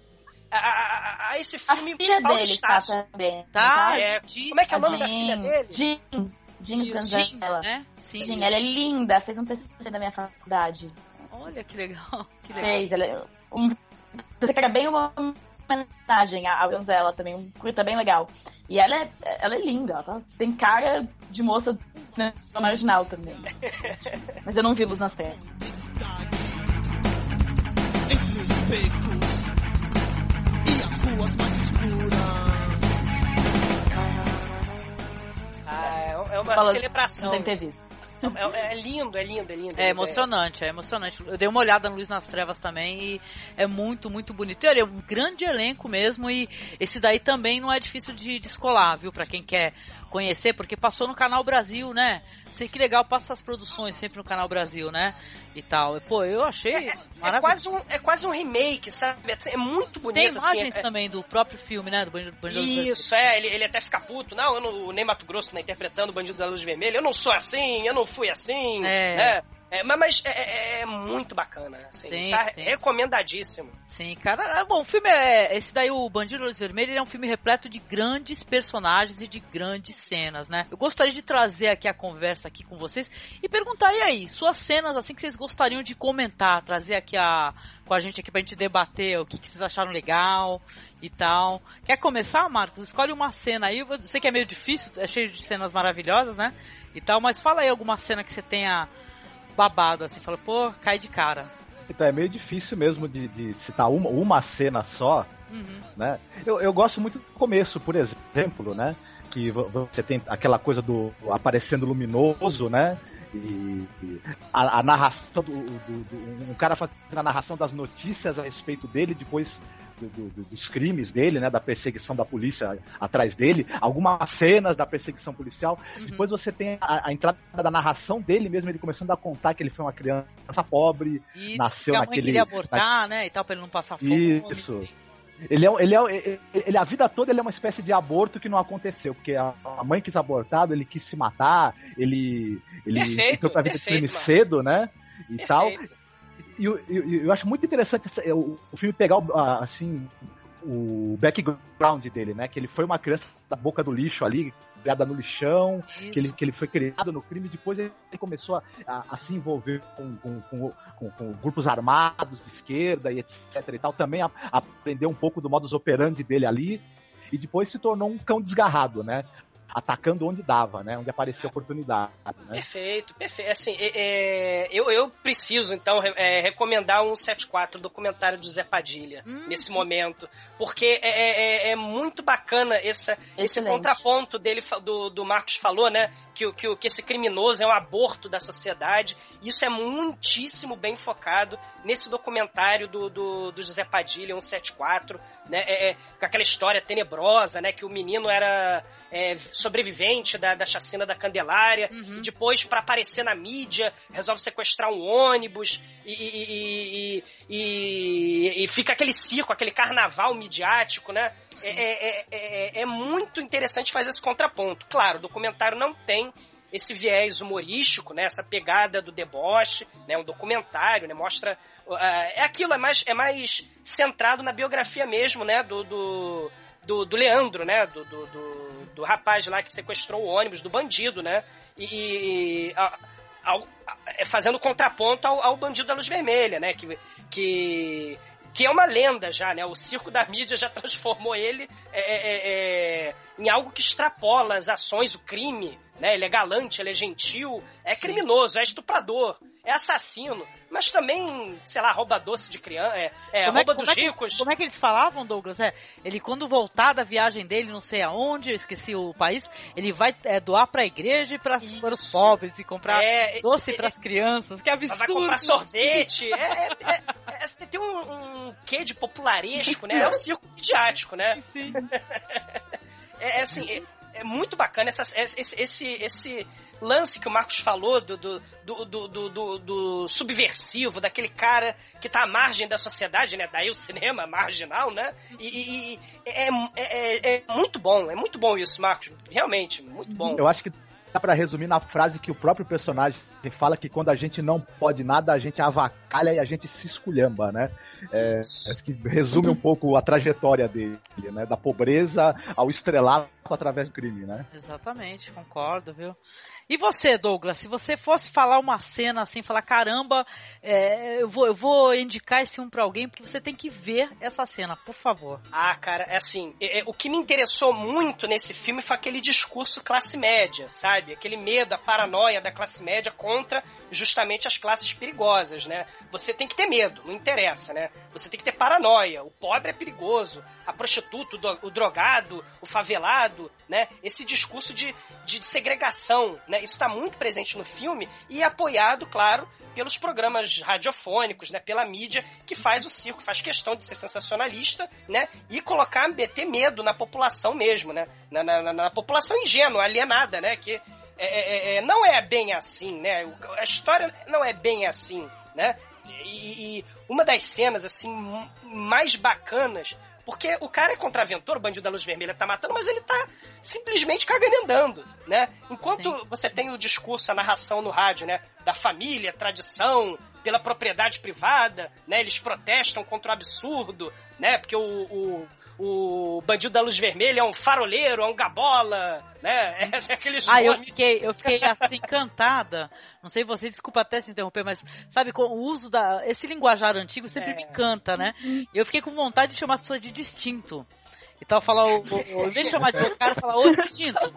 a, a, a, esse filme. A filha dele tá também. Tá? É, como é que é o nome da filha dele? Jean. Jean Zanzella. Né? Sim. Jean, ela é linda, fez um TCC da minha faculdade. Olha que legal. Que legal. Fez, ela é um, você quer bem uma homenagem à Zanzella também, um curta bem legal. E ela é, ela é linda, ela tá, tem cara de moça marginal também. Mas eu não vi luz na terra entre os becos e as ruas mais escuras. Ah, é uma Fala, celebração. Tem visto. É, é, lindo, é lindo, é lindo. É emocionante, é emocionante. Eu dei uma olhada no Luiz nas Trevas também e é muito, muito bonito. E olha, é um grande elenco mesmo e esse daí também não é difícil de descolar, viu? Pra quem quer conhecer, porque passou no Canal Brasil, né? Sei que legal, passa as produções sempre no Canal Brasil, né? E tal. Pô, eu achei é, é quase um É quase um remake, sabe? É muito bonito. Tem assim, imagens assim, também do próprio filme, né? Do Bandido, Bandido Isso, é. Ele, ele até fica puto. Não, eu não, o Ney Mato Grosso, né, interpretando o Bandido da Luz Vermelha. Eu não sou assim, eu não fui assim. É. Né? É, mas, é, é, é, muito bacana, assim, sim, tá sim, recomendadíssimo. Sim, cara, é bom, o filme é, esse daí, o Bandido Luz Vermelho, é um filme repleto de grandes personagens e de grandes cenas, né? Eu gostaria de trazer aqui a conversa aqui com vocês e perguntar, e aí, suas cenas, assim, que vocês gostariam de comentar, trazer aqui a, com a gente aqui pra gente debater o que, que vocês acharam legal e tal. Quer começar, Marcos? Escolhe uma cena aí, eu sei que é meio difícil, é cheio de cenas maravilhosas, né? E tal, mas fala aí alguma cena que você tenha babado, assim, fala, pô, cai de cara. Então é meio difícil mesmo de, de citar uma, uma cena só, uhum. né? Eu, eu gosto muito do começo, por exemplo, né? Que você tem aquela coisa do aparecendo luminoso, né? E, e a, a, narração do, do, do, um cara fazendo a narração das notícias a respeito dele, depois do, do, dos crimes dele, né, da perseguição da polícia atrás dele, algumas cenas da perseguição policial. Uhum. Depois você tem a, a, entrada da narração dele mesmo, ele começando a contar que ele foi uma criança pobre, Isso, nasceu que a mãe naquele. queria abortar, na... né, e tal, pra ele não passar fome. Isso. Ele é, ele é, ele, a vida toda ele é uma espécie de aborto que não aconteceu, porque a, a mãe quis abortar, ele quis se matar, ele, ele perfeito, entrou pra vida perfeito, de cedo, né? E perfeito. tal e eu, eu, eu, acho muito interessante o, o filme pegar, assim, o background dele, né? Que ele foi uma criança da boca do lixo ali, criada no lixão, que ele, que ele foi criado no crime, depois ele começou a, a, a se envolver com, com, com, com, grupos armados de esquerda e etc e tal, também a, aprendeu um pouco do modus operandi dele ali, e depois se tornou um cão desgarrado, né? Atacando onde dava, né? Onde aparecia oportunidade. Né? Perfeito, perfeito. Assim, é, é, eu, eu preciso, então, é, recomendar um 74 documentário do Zé Padilha hum, nesse sim. momento. Porque é, é, é, é muito bacana essa, esse contraponto dele, do, do Marcos falou, né? que, que, que esse criminoso é um aborto da sociedade. Isso é muitíssimo bem focado nesse documentário do, do, do José Padilha, 174, né? É, é, com aquela história tenebrosa, né? Que o menino era é, sobrevivente da, da chacina da Candelária, uhum. e depois, para aparecer na mídia, resolve sequestrar um ônibus e, e, e, e, fica aquele circo, aquele carnaval midiático, né? É, é, é, muito interessante fazer esse contraponto. Claro, o documentário não tem esse viés humorístico, né? Essa pegada do deboche, né? Um documentário, né? Mostra... Uh, é aquilo, é mais, é mais centrado na biografia mesmo, né? Do, do, do, do Leandro, né? Do, do, do, do, rapaz lá que sequestrou o ônibus, do bandido, né? E... e a, ao, a, fazendo contraponto ao, ao bandido da luz vermelha, né? Que, que que é uma lenda já, né? O circo da mídia já transformou ele é, é, é, é em algo que extrapola as ações, o crime, né? Ele é galante, ele é gentil, é Sim. criminoso, é estuprador, é assassino, mas também, sei lá, rouba doce de criança, é, é rouba é, dos é ricos. Que, como é que eles falavam, Douglas? É, ele quando voltar da viagem dele, não sei aonde, eu esqueci o país, ele vai é, doar para a igreja e para os pobres e comprar é, doce para as crianças. Que absurdo! Vai comprar sorvete. é, tem um, um quê de popularesco, né? É um circo midiático, né? Sim. é, assim é muito bacana essa, esse, esse, esse lance que o Marcos falou do, do, do, do, do subversivo, daquele cara que tá à margem da sociedade, né? Daí o cinema marginal, né? E, e é, é, é, é, muito bom, é muito bom isso, Marcos. Realmente, muito bom. Eu acho que dá para resumir na frase que o próprio personagem fala que quando a gente não pode nada, a gente avacalha e a gente se esculhamba, né? É, que resume um pouco a trajetória dele, né? Da pobreza ao estrelato através do crime, né? Exatamente, concordo, viu? E você, Douglas, se você fosse falar uma cena assim, falar, caramba, é, eu, vou, eu vou indicar esse um pra alguém, porque você tem que ver essa cena, por favor. Ah, cara, é assim, é, é, o que me interessou muito nesse filme foi aquele discurso classe média, sabe? Aquele medo, a paranoia da classe média contra justamente as classes perigosas, né? Você tem que ter medo, não interessa, né? Você tem que ter paranoia. O pobre é perigoso, a prostituta, o drogado, o favelado, né? Esse discurso de, de segregação, né? Isso está muito presente no filme e é apoiado, claro, pelos programas radiofônicos, né? Pela mídia que faz o circo, faz questão de ser sensacionalista, né? E colocar, meter medo na população mesmo, né? Na, na, na população ingênua, alienada, né? Que é, é, é, não é bem assim, né? A história não é bem assim, né? E, e uma das cenas, assim, mais bacanas porque o cara é contraventor, o bandido da luz vermelha tá matando, mas ele tá simplesmente cagando e andando, né? Enquanto Sim. você tem o discurso, a narração no rádio, né? Da família, tradição, pela propriedade privada, né? Eles protestam contra o absurdo, né? Porque o, o o bandido da luz vermelha é um faroleiro, é um gabola, né? É aqueles Ah, eu fiquei, eu fiquei assim encantada. Não sei você, desculpa até se interromper, mas sabe, o uso da esse linguajar antigo sempre é. me encanta, né? Eu fiquei com vontade de chamar as pessoas de distinto. Então falar o, chamar de cara, falar o distinto.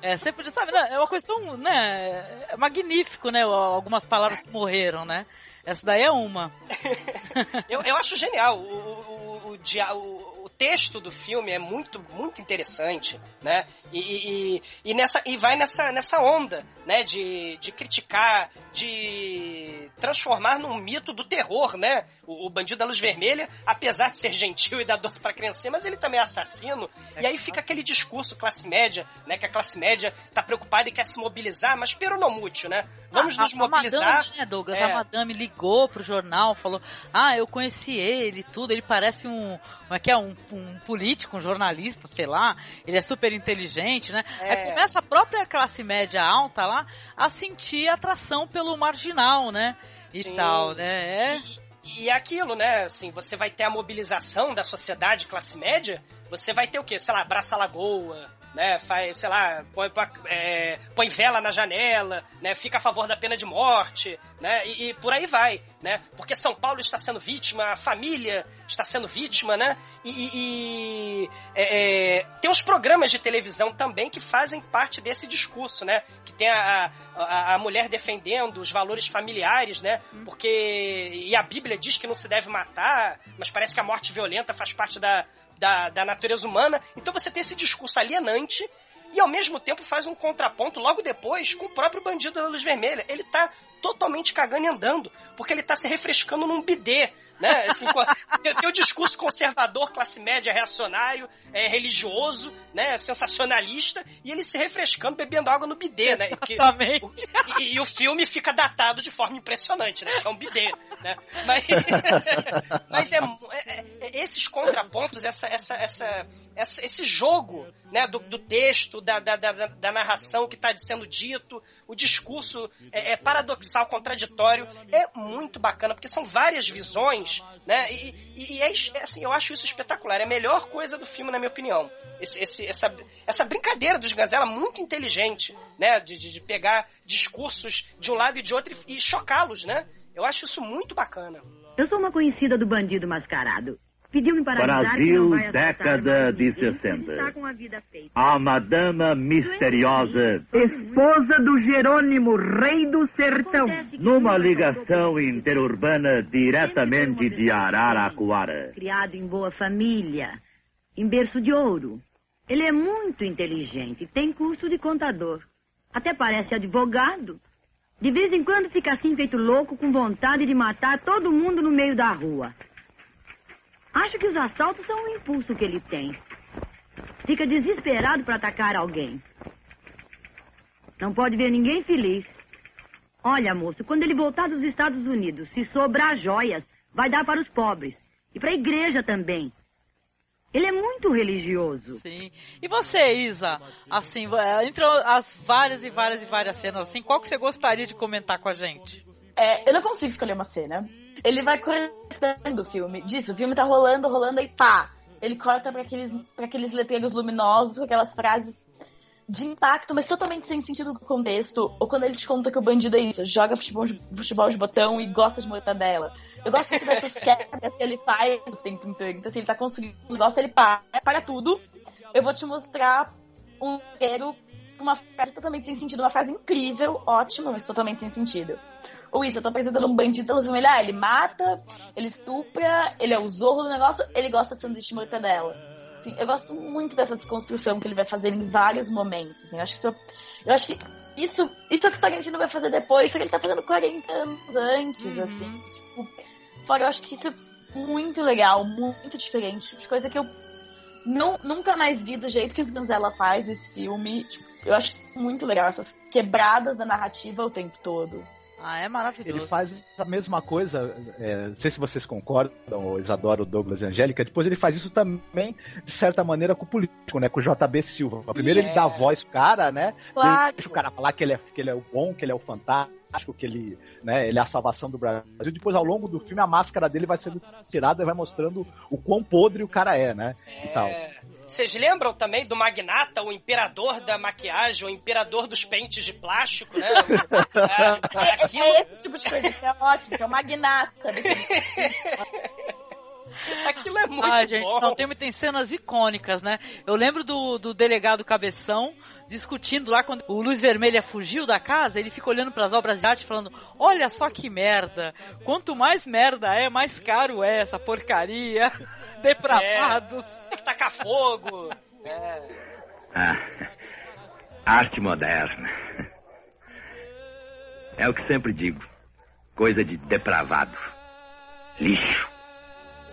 É, sempre, sabe, né? é uma questão, né, é magnífico, né, algumas palavras que morreram, né? Essa daí é uma. eu, eu acho genial. O, o, o, o, o texto do filme é muito, muito interessante, né? E, e, e, nessa, e vai nessa, nessa onda, né? De, de criticar, de transformar num mito do terror, né? O, o bandido da luz vermelha, apesar de ser gentil e dar doce pra criança, mas ele também é assassino. É e aí fica aquele discurso classe média, né? Que a classe média tá preocupada e quer se mobilizar, mas peronomútil, né? Vamos a, nos mobilizar. A madame, né, Douglas? É. A madame ligou pro jornal, falou: Ah, eu conheci ele tudo, ele parece um. Como é que é? Um, um político, um jornalista, sei lá. Ele é super inteligente, né? É. Aí começa a própria classe média alta lá a sentir atração pelo marginal, né? E Sim. tal, né? É. E, é aquilo, né? Assim, você vai ter a mobilização da sociedade classe média, você vai ter o quê? Sei lá, Braça Lagoa, né? Faz, sei lá, põe, é, põe vela na janela, né? Fica a favor da pena de morte, né? E, e, por aí vai, né? Porque São Paulo está sendo vítima, a família está sendo vítima, né? E, e é, é, tem os programas de televisão também que fazem parte desse discurso, né? Que tem a, a, a mulher defendendo os valores familiares, né? Hum. Porque e a Bíblia diz que não se deve matar, mas parece que a morte violenta faz parte da da, da natureza humana. Então você tem esse discurso alienante e ao mesmo tempo faz um contraponto logo depois com o próprio bandido da luz vermelha. Ele tá totalmente cagando e andando, porque ele tá se refrescando num bidê né? Assim, tem o discurso conservador, classe média, reacionário, é, religioso, né? Sensacionalista, e ele se refrescando, bebendo água no bidê, né? Exatamente. e, e, o filme fica datado de forma impressionante, né? Que é um bidê, né? Mas, mas é, é, é, esses contrapontos, essa, essa, essa, essa, esse jogo né? do, do texto, da, da, da, da narração que está sendo dito, o discurso é, é paradoxal, contraditório, é muito bacana, porque são várias visões né? E, e, e é, é, assim, eu acho isso espetacular. É a melhor coisa do filme, na minha opinião. Esse, esse, essa, essa brincadeira dos Gazela muito inteligente, né? De, de, de, pegar discursos de um lado e de outro e, e chocá-los, né? Eu acho isso muito bacana. Eu sou uma conhecida do bandido mascarado. Pediu-me para Brasil, década de 60. A Madama Misteriosa. Esposa do Jerônimo, rei do sertão. Numa ligação interurbana diretamente de Araraquara. Criado em boa família, em berço de ouro. Ele é muito inteligente, tem curso de contador. Até parece advogado. De vez em quando fica assim feito louco, com vontade de matar todo mundo no meio da rua. Acho que os assaltos são um impulso que ele tem. Fica desesperado para atacar alguém. Não pode ver ninguém feliz. Olha, moço, quando ele voltar dos Estados Unidos, se sobrar joias, vai dar para os pobres. E para a igreja também. Ele é muito religioso. Sim. E você, Isa? Assim, é, entre as várias e várias e várias cenas, assim, qual que você gostaria de comentar com a gente? É, eu não consigo escolher uma cena. Ele vai cortando o filme. Disso, o filme tá rolando, rolando e pá. Ele corta para aqueles, pra aqueles letreiros luminosos, aquelas frases de impacto, mas totalmente sem sentido do contexto. Ou quando ele te conta que o bandido é isso, joga futebol, futebol de botão e gosta de mortadela. Eu gosto dessas quebras que ele faz o tempo inteiro. Então, se ele tá construindo um negócio, ele para, para tudo. Eu vou te mostrar um roteiro uma frase totalmente sem sentido, uma frase incrível, ótima, mas totalmente sem sentido ou isso, eu tô apresentando um bandido pelo filme, ele, ele mata, ele estupra, ele é o zorro do negócio, ele gosta de sanduíche de mortadela. Assim, eu gosto muito dessa desconstrução que ele vai fazer em vários momentos. Assim, eu acho que isso, eu acho que isso, isso é que o Tarantino vai fazer depois, só que ele tá fazendo 40 anos antes, uhum. assim. Tipo, fora, eu acho que isso é muito legal, muito diferente, de coisa que eu não, nunca mais vi do jeito que o Gonzela faz esse filme. Tipo, eu acho muito legal essas quebradas da narrativa o tempo todo. Ah, é maravilhoso. Ele faz a mesma coisa, é, não sei se vocês concordam, ou Isadora, o Douglas e a Angélica, depois ele faz isso também, de certa maneira, com o político, né? Com o JB Silva. Primeiro yeah. ele dá a voz pro cara, né? Claro. Deixa o cara falar que ele, é, que ele é o bom, que ele é o fantástico, que ele, né, ele é a salvação do Brasil. Depois, ao longo do filme, a máscara dele vai sendo tirada e vai mostrando o quão podre o cara é, né? É... E tal. Vocês lembram também do Magnata, o imperador da maquiagem, o imperador dos pentes de plástico, né? é, é, aquilo... é esse tipo de coisa que é ótimo, que é o Magnata. Aquilo é muito ah, gente, bom. Não, tem, tem cenas icônicas, né? Eu lembro do, do delegado Cabeção discutindo lá quando o Luz Vermelha fugiu da casa, ele fica olhando para as obras de arte falando: "Olha só que merda. Quanto mais merda é, mais caro é essa porcaria. Depravados. É, tem que tacar fogo." É. Ah, arte moderna. É o que sempre digo. Coisa de depravado. Lixo.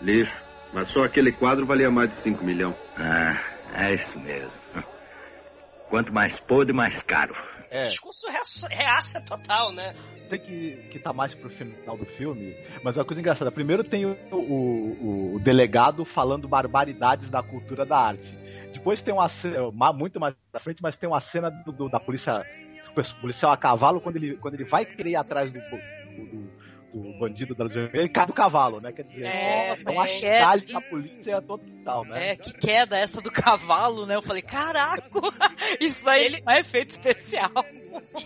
Lixo. Mas só aquele quadro valia mais de 5 milhões. Ah, é isso mesmo. Quanto mais podre, mais caro. É. Discurso reaça total, né? Sei que, que tá mais pro final do filme, mas é uma coisa engraçada. Primeiro tem o, o, o delegado falando barbaridades da cultura da arte. Depois tem uma cena, muito mais pra frente, mas tem uma cena do, do da polícia, policial a cavalo, quando ele, quando ele vai querer ir atrás do, do, do bandido da Luz ele cai do cavalo, né? Quer dizer, é, é uma chave da polícia total, né? É, que queda essa do cavalo, né? Eu falei, caraca, isso aí ele... é efeito especial.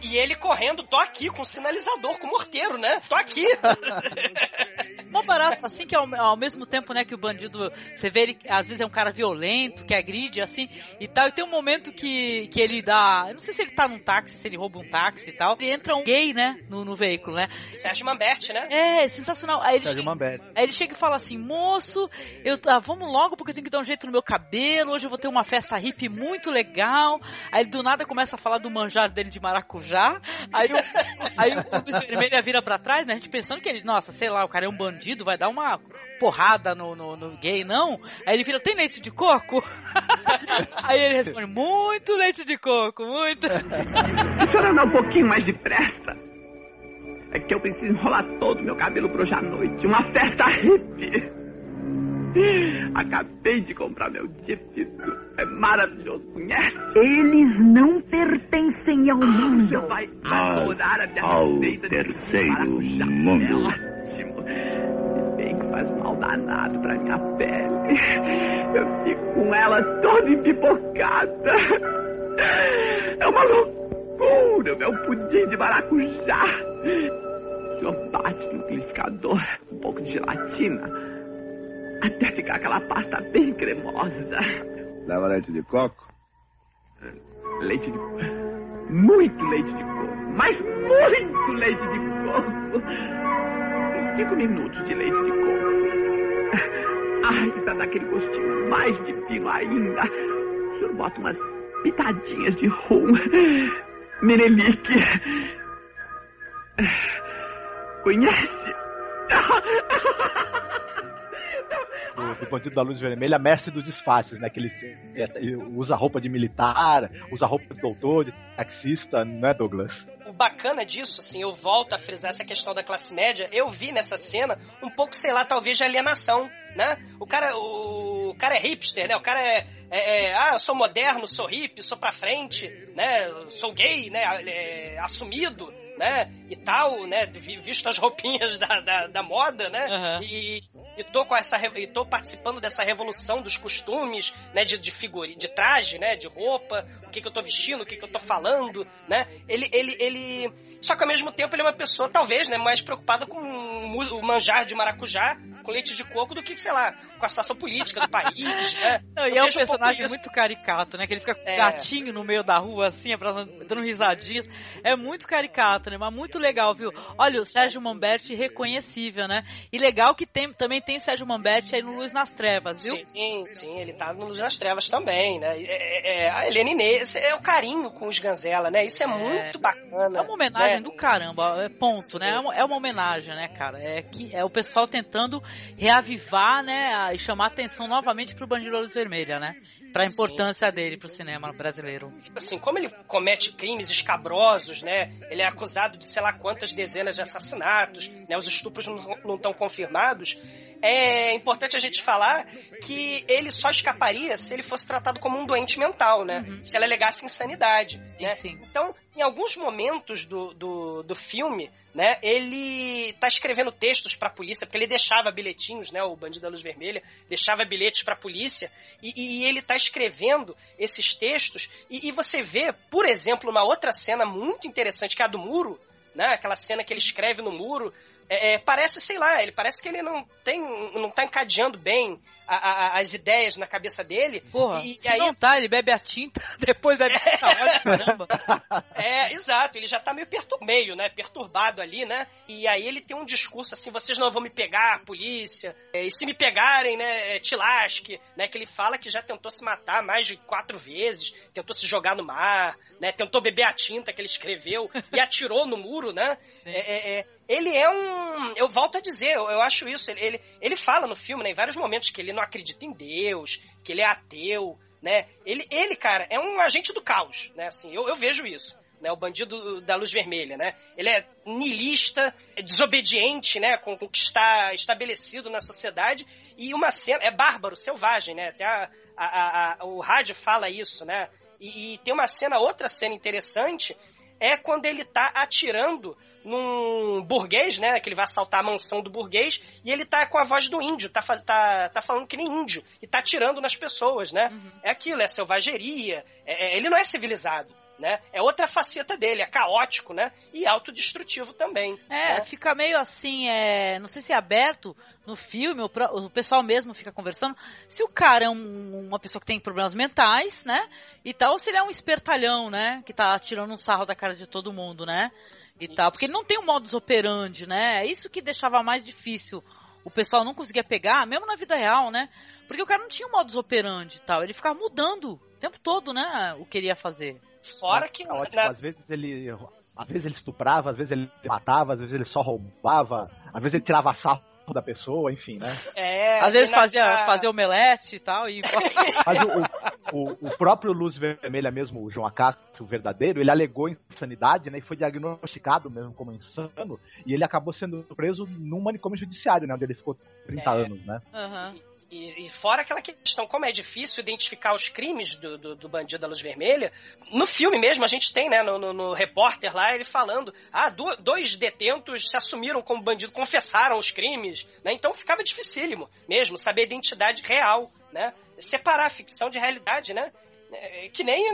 E ele correndo, tô aqui, com sinalizador, com morteiro, né? Tô aqui. Mó barato, assim que ao, ao, mesmo tempo, né, que o bandido, você vê ele, às vezes é um cara violento, que agride, assim, e tal, e tem um momento que, que ele dá, eu não sei se ele tá num táxi, se ele rouba um táxi e tal, e entra um gay, né, no, no veículo, né? Sérgio Mamberti, né? É, sensacional. Aí ele, Sérgio chega, Mamberti. aí ele chega e fala assim, moço, eu, ah, vamos logo porque eu tenho que dar um jeito no meu cabelo, hoje eu vou ter uma festa hippie muito legal. Aí ele do nada começa a falar do manjar dele de maracujá. Aí o, aí o Luiz Vermelha vira pra trás, né? A gente pensando que ele, nossa, sei lá, o cara é um bandido, vai dar uma porrada no, no, no gay, não? Aí ele vira, tem leite de coco? aí ele responde, muito leite de coco, muito. A senhora andar um pouquinho mais depressa. É que eu preciso enrolar todo o meu cabelo pra hoje à noite. Uma festa hippie. Acabei de comprar meu Jeep. É maravilhoso, conhece? Eles não pertencem ao Você mundo. vai Mas adorar a minha ao receita de terceiro. É mundo. ótimo. Se bem que faz mal danado pra minha pele. Eu fico com ela toda empipocada. É uma loucura o meu pudim de maracujá. O senhor bate no liquidificador um pouco de gelatina até ficar aquela pasta bem cremosa. Leva leite de coco? Leite de Muito leite de coco. Mas muito leite de coco. Cinco minutos de leite de coco. Ai, pra dar aquele gostinho mais de pino ainda. O senhor bota umas pitadinhas de rum. Menelique. Conhece? do, do Bandido da Luz Vermelha, mestre dos disfarces, né? Que ele, ele usa roupa de militar, usa roupa de doutor, de taxista, não é, Douglas? O bacana disso, assim, eu volto a frisar essa questão da classe média, eu vi nessa cena um pouco, sei lá, talvez de alienação, né? O cara, o, o cara é hipster, né? O cara é, é, é, ah, eu sou moderno, sou hippie, sou pra frente, né? Sou gay, né? É, assumido, né? E tal, né? Vi- Visto as roupinhas da, da, da moda, né? Aham. E, e tô com essa e tô participando dessa revolução dos costumes, né, de, de figura, de traje, né, de roupa, o que que eu tô vestindo, o que que eu tô falando, né? Ele ele ele só que ao mesmo tempo ele é uma pessoa talvez, né, mais preocupada com o manjar de maracujá com leite de coco do que, sei lá, com a situação política do país, né? Não, e é um personagem isso. muito caricato, né? Que ele fica com É. gatinho no meio da rua, assim, dando risadinhas. É muito caricato, né? Mas muito legal, viu? Olha, o Sérgio Mamberti reconhecível, né? E legal que tem, também tem o Sérgio Mamberti aí no Luz nas Trevas, viu? Sim, sim, ele tá no Luz das Trevas também, né? É, é, é, a Helena Inês, é o carinho com os Ganzela, né? Isso é, muito bacana. É uma homenagem né? do caramba, é ponto, né? É uma, é uma homenagem, né, cara? É que é o pessoal tentando reavivar, né, a- e chamar atenção novamente pro Bandido da Luz Vermelha, né? Pra importância dele pro cinema brasileiro. assim, como ele comete crimes escabrosos, né? Ele é acusado de sei lá quantas dezenas de assassinatos, né? Os estupros não estão confirmados. É importante a gente falar que ele só escaparia se ele fosse tratado como um doente mental, né? Se ele alegasse insanidade, né? Então, em alguns momentos do, do, do filme, né, ele tá escrevendo textos pra polícia, porque ele deixava bilhetinhos, né, o Bandido da Luz Vermelha, deixava bilhetes pra polícia, e, e ele tá escrevendo esses textos, e, e você vê, por exemplo, uma outra cena muito interessante, que é a do muro, né, aquela cena que ele escreve no muro, é, é, parece, sei lá, ele parece que ele não tem, não tá encadeando bem a- a- as ideias na cabeça dele. Porra, e, se e aí não tá, ele bebe a tinta, depois bebe a tinta, olha, caramba. é, exato, ele já tá meio, pertur meio, né, perturbado ali, né, e aí ele tem um discurso assim, vocês não vão me pegar, polícia, é, e se me pegarem, né, é, te lasque, né, que ele fala que já tentou se matar mais de quatro vezes, tentou se jogar no mar, né, tentou beber a tinta que ele escreveu e atirou no muro, né, é, é, é, ele é um. Eu volto a dizer, eu, eu acho isso. Ele, ele, ele fala no filme, né, em vários momentos, que ele não acredita em Deus, que ele é ateu, né? Ele, ele cara, é um agente do caos, né? Assim, eu, eu vejo isso. Né, o bandido da luz vermelha, né? Ele é niilista, é desobediente, né? Com, com o que está estabelecido na sociedade. E uma cena. É bárbaro, selvagem, né? Até a, a- a- o rádio fala isso, né? E, e tem uma cena, outra cena interessante, é quando ele tá atirando num burguês, né? Que ele vai assaltar a mansão do burguês e ele tá com a voz do índio, tá, faz- tá, tá falando que nem índio e tá atirando nas pessoas, né? É aquilo, é selvageria, é- é- ele não é civilizado. Né? É outra faceta dele, é caótico, né? E autodestrutivo também. É, né? fica meio assim, é, não sei se é aberto no filme, o, o pessoal mesmo fica conversando. Se o cara é um- uma pessoa que tem problemas mentais, né? E tal, ou se ele é um espertalhão, né? Que tá tirando um sarro da cara de todo mundo, né? e tal. Porque ele não tem um modus operandi, né? É isso que deixava mais difícil. O pessoal não conseguia pegar, mesmo na vida real, né? Porque o cara não tinha um modus operandi e tal. Ele ficava mudando o tempo todo, né? O que ele ia fazer. Fora que. É ótimo, na- Às vezes ele. Às vezes ele estuprava, às vezes ele matava, às vezes ele só roubava, às vezes ele tirava sarro da pessoa, enfim, né? É, Às vezes na- fazia, fazia omelete e tal. E... Mas o, o, o próprio Luz Vermelha mesmo, o João Acácio, o verdadeiro, ele alegou insanidade, né? E foi diagnosticado mesmo como insano. E ele acabou sendo preso num manicômio judiciário, né? Onde ele ficou 30 É. anos, né? Aham. E, e fora aquela questão, como é difícil identificar os crimes do, do, do bandido da luz vermelha, no filme mesmo a gente tem, né, no, no, no repórter lá, ele falando, ah, do- dois detentos se assumiram como bandido, confessaram os crimes, né, então ficava dificílimo mesmo saber a identidade real, né, separar a ficção de realidade, né, É, que nem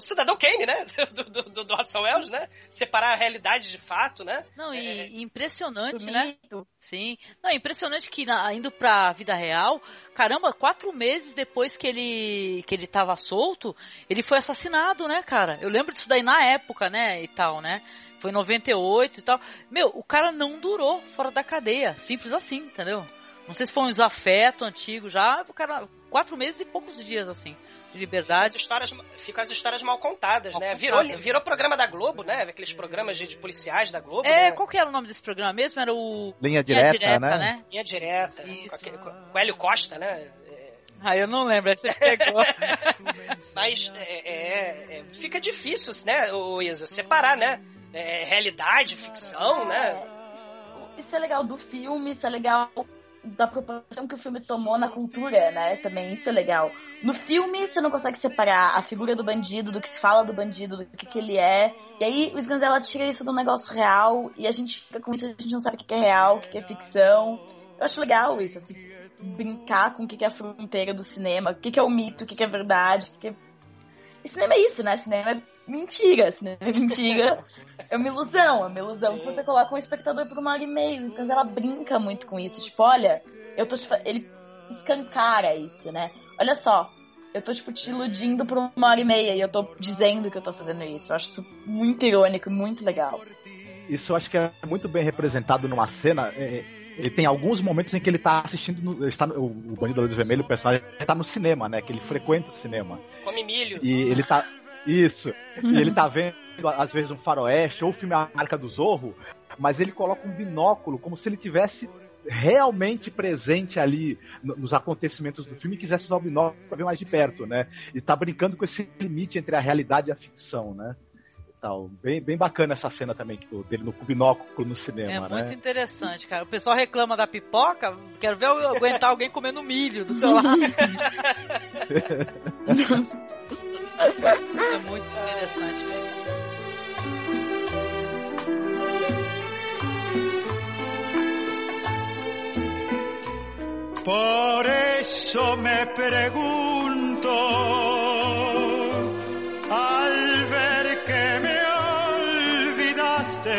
o Cidadão Kane, né, do, do, do, do Orson Welles, né, separar a realidade de fato, né. Não, e e impressionante, né? Sim. Não, é impressionante que na- indo pra vida real, caramba, quatro meses depois que ele que ele tava solto, ele foi assassinado, né, cara? Eu lembro disso daí na época, né, e tal, né? Foi em 98 e tal. Meu, o cara não durou fora da cadeia. Simples assim, entendeu? Não sei se foi um desafeto antigo já, o cara. Quatro meses e poucos dias, assim, liberdade. histórias, ficam as histórias mal contadas, Mal né? contadas. Virou, virou programa da Globo, né? Aqueles programas de, de policiais da Globo. É, né? qual que era o nome desse programa mesmo? Era o. Linha Linha direta, né? Linha direta, Isso. com, aquele, com Hélio Costa, né? Ah, eu não lembro, aí você pegou. Mas é, é, é, fica difícil, né, o Isa, separar, né? É, realidade, ficção, né? Isso é legal do filme, isso é legal da proporção que o filme tomou na cultura, né? Também isso é legal. No filme, você não consegue separar a figura do bandido, do que se fala do bandido, do que, que ele é. E aí o Sganzella tira isso do negócio real e a gente fica com isso, a gente não sabe o que que é real, o que que é ficção. Eu acho legal isso, assim, brincar com o que que é a fronteira do cinema, o que que é o mito, o que que é verdade, o que que é... E cinema é isso, né? Cinema é mentira, cinema é mentira. É uma ilusão, é uma ilusão que você coloca um espectador por uma hora e meia. Então ela brinca muito com isso. Tipo, olha, eu tô te fa- Ele escancara isso, né? Olha só, eu tô, tipo, te iludindo por uma hora e meia e eu tô dizendo que eu tô fazendo isso. Eu acho isso muito irônico, muito legal. Isso eu acho que é muito bem representado numa cena. é, ele tem alguns momentos em que ele tá assistindo. No, ele está no- o, o Bandido da Luz Vermelho, o personagem, tá no cinema, né? Que ele frequenta o cinema. Come milho. E ele tá. Isso. E ele tá vendo, às vezes, um faroeste ou o filme A Marca do Zorro, mas ele coloca um binóculo como se ele tivesse realmente presente ali no- nos acontecimentos do filme e quisesse usar o binóculo pra ver mais de perto, né? E tá brincando com esse limite entre a realidade e a ficção, né? Tal. Bem, bem bacana essa cena também que do- dele no binóculo no cinema, É né? muito interessante, cara. O pessoal reclama da pipoca, quero ver eu aguentar alguém comendo milho do teu lado. Por eso me pregunto, al ver que me olvidaste,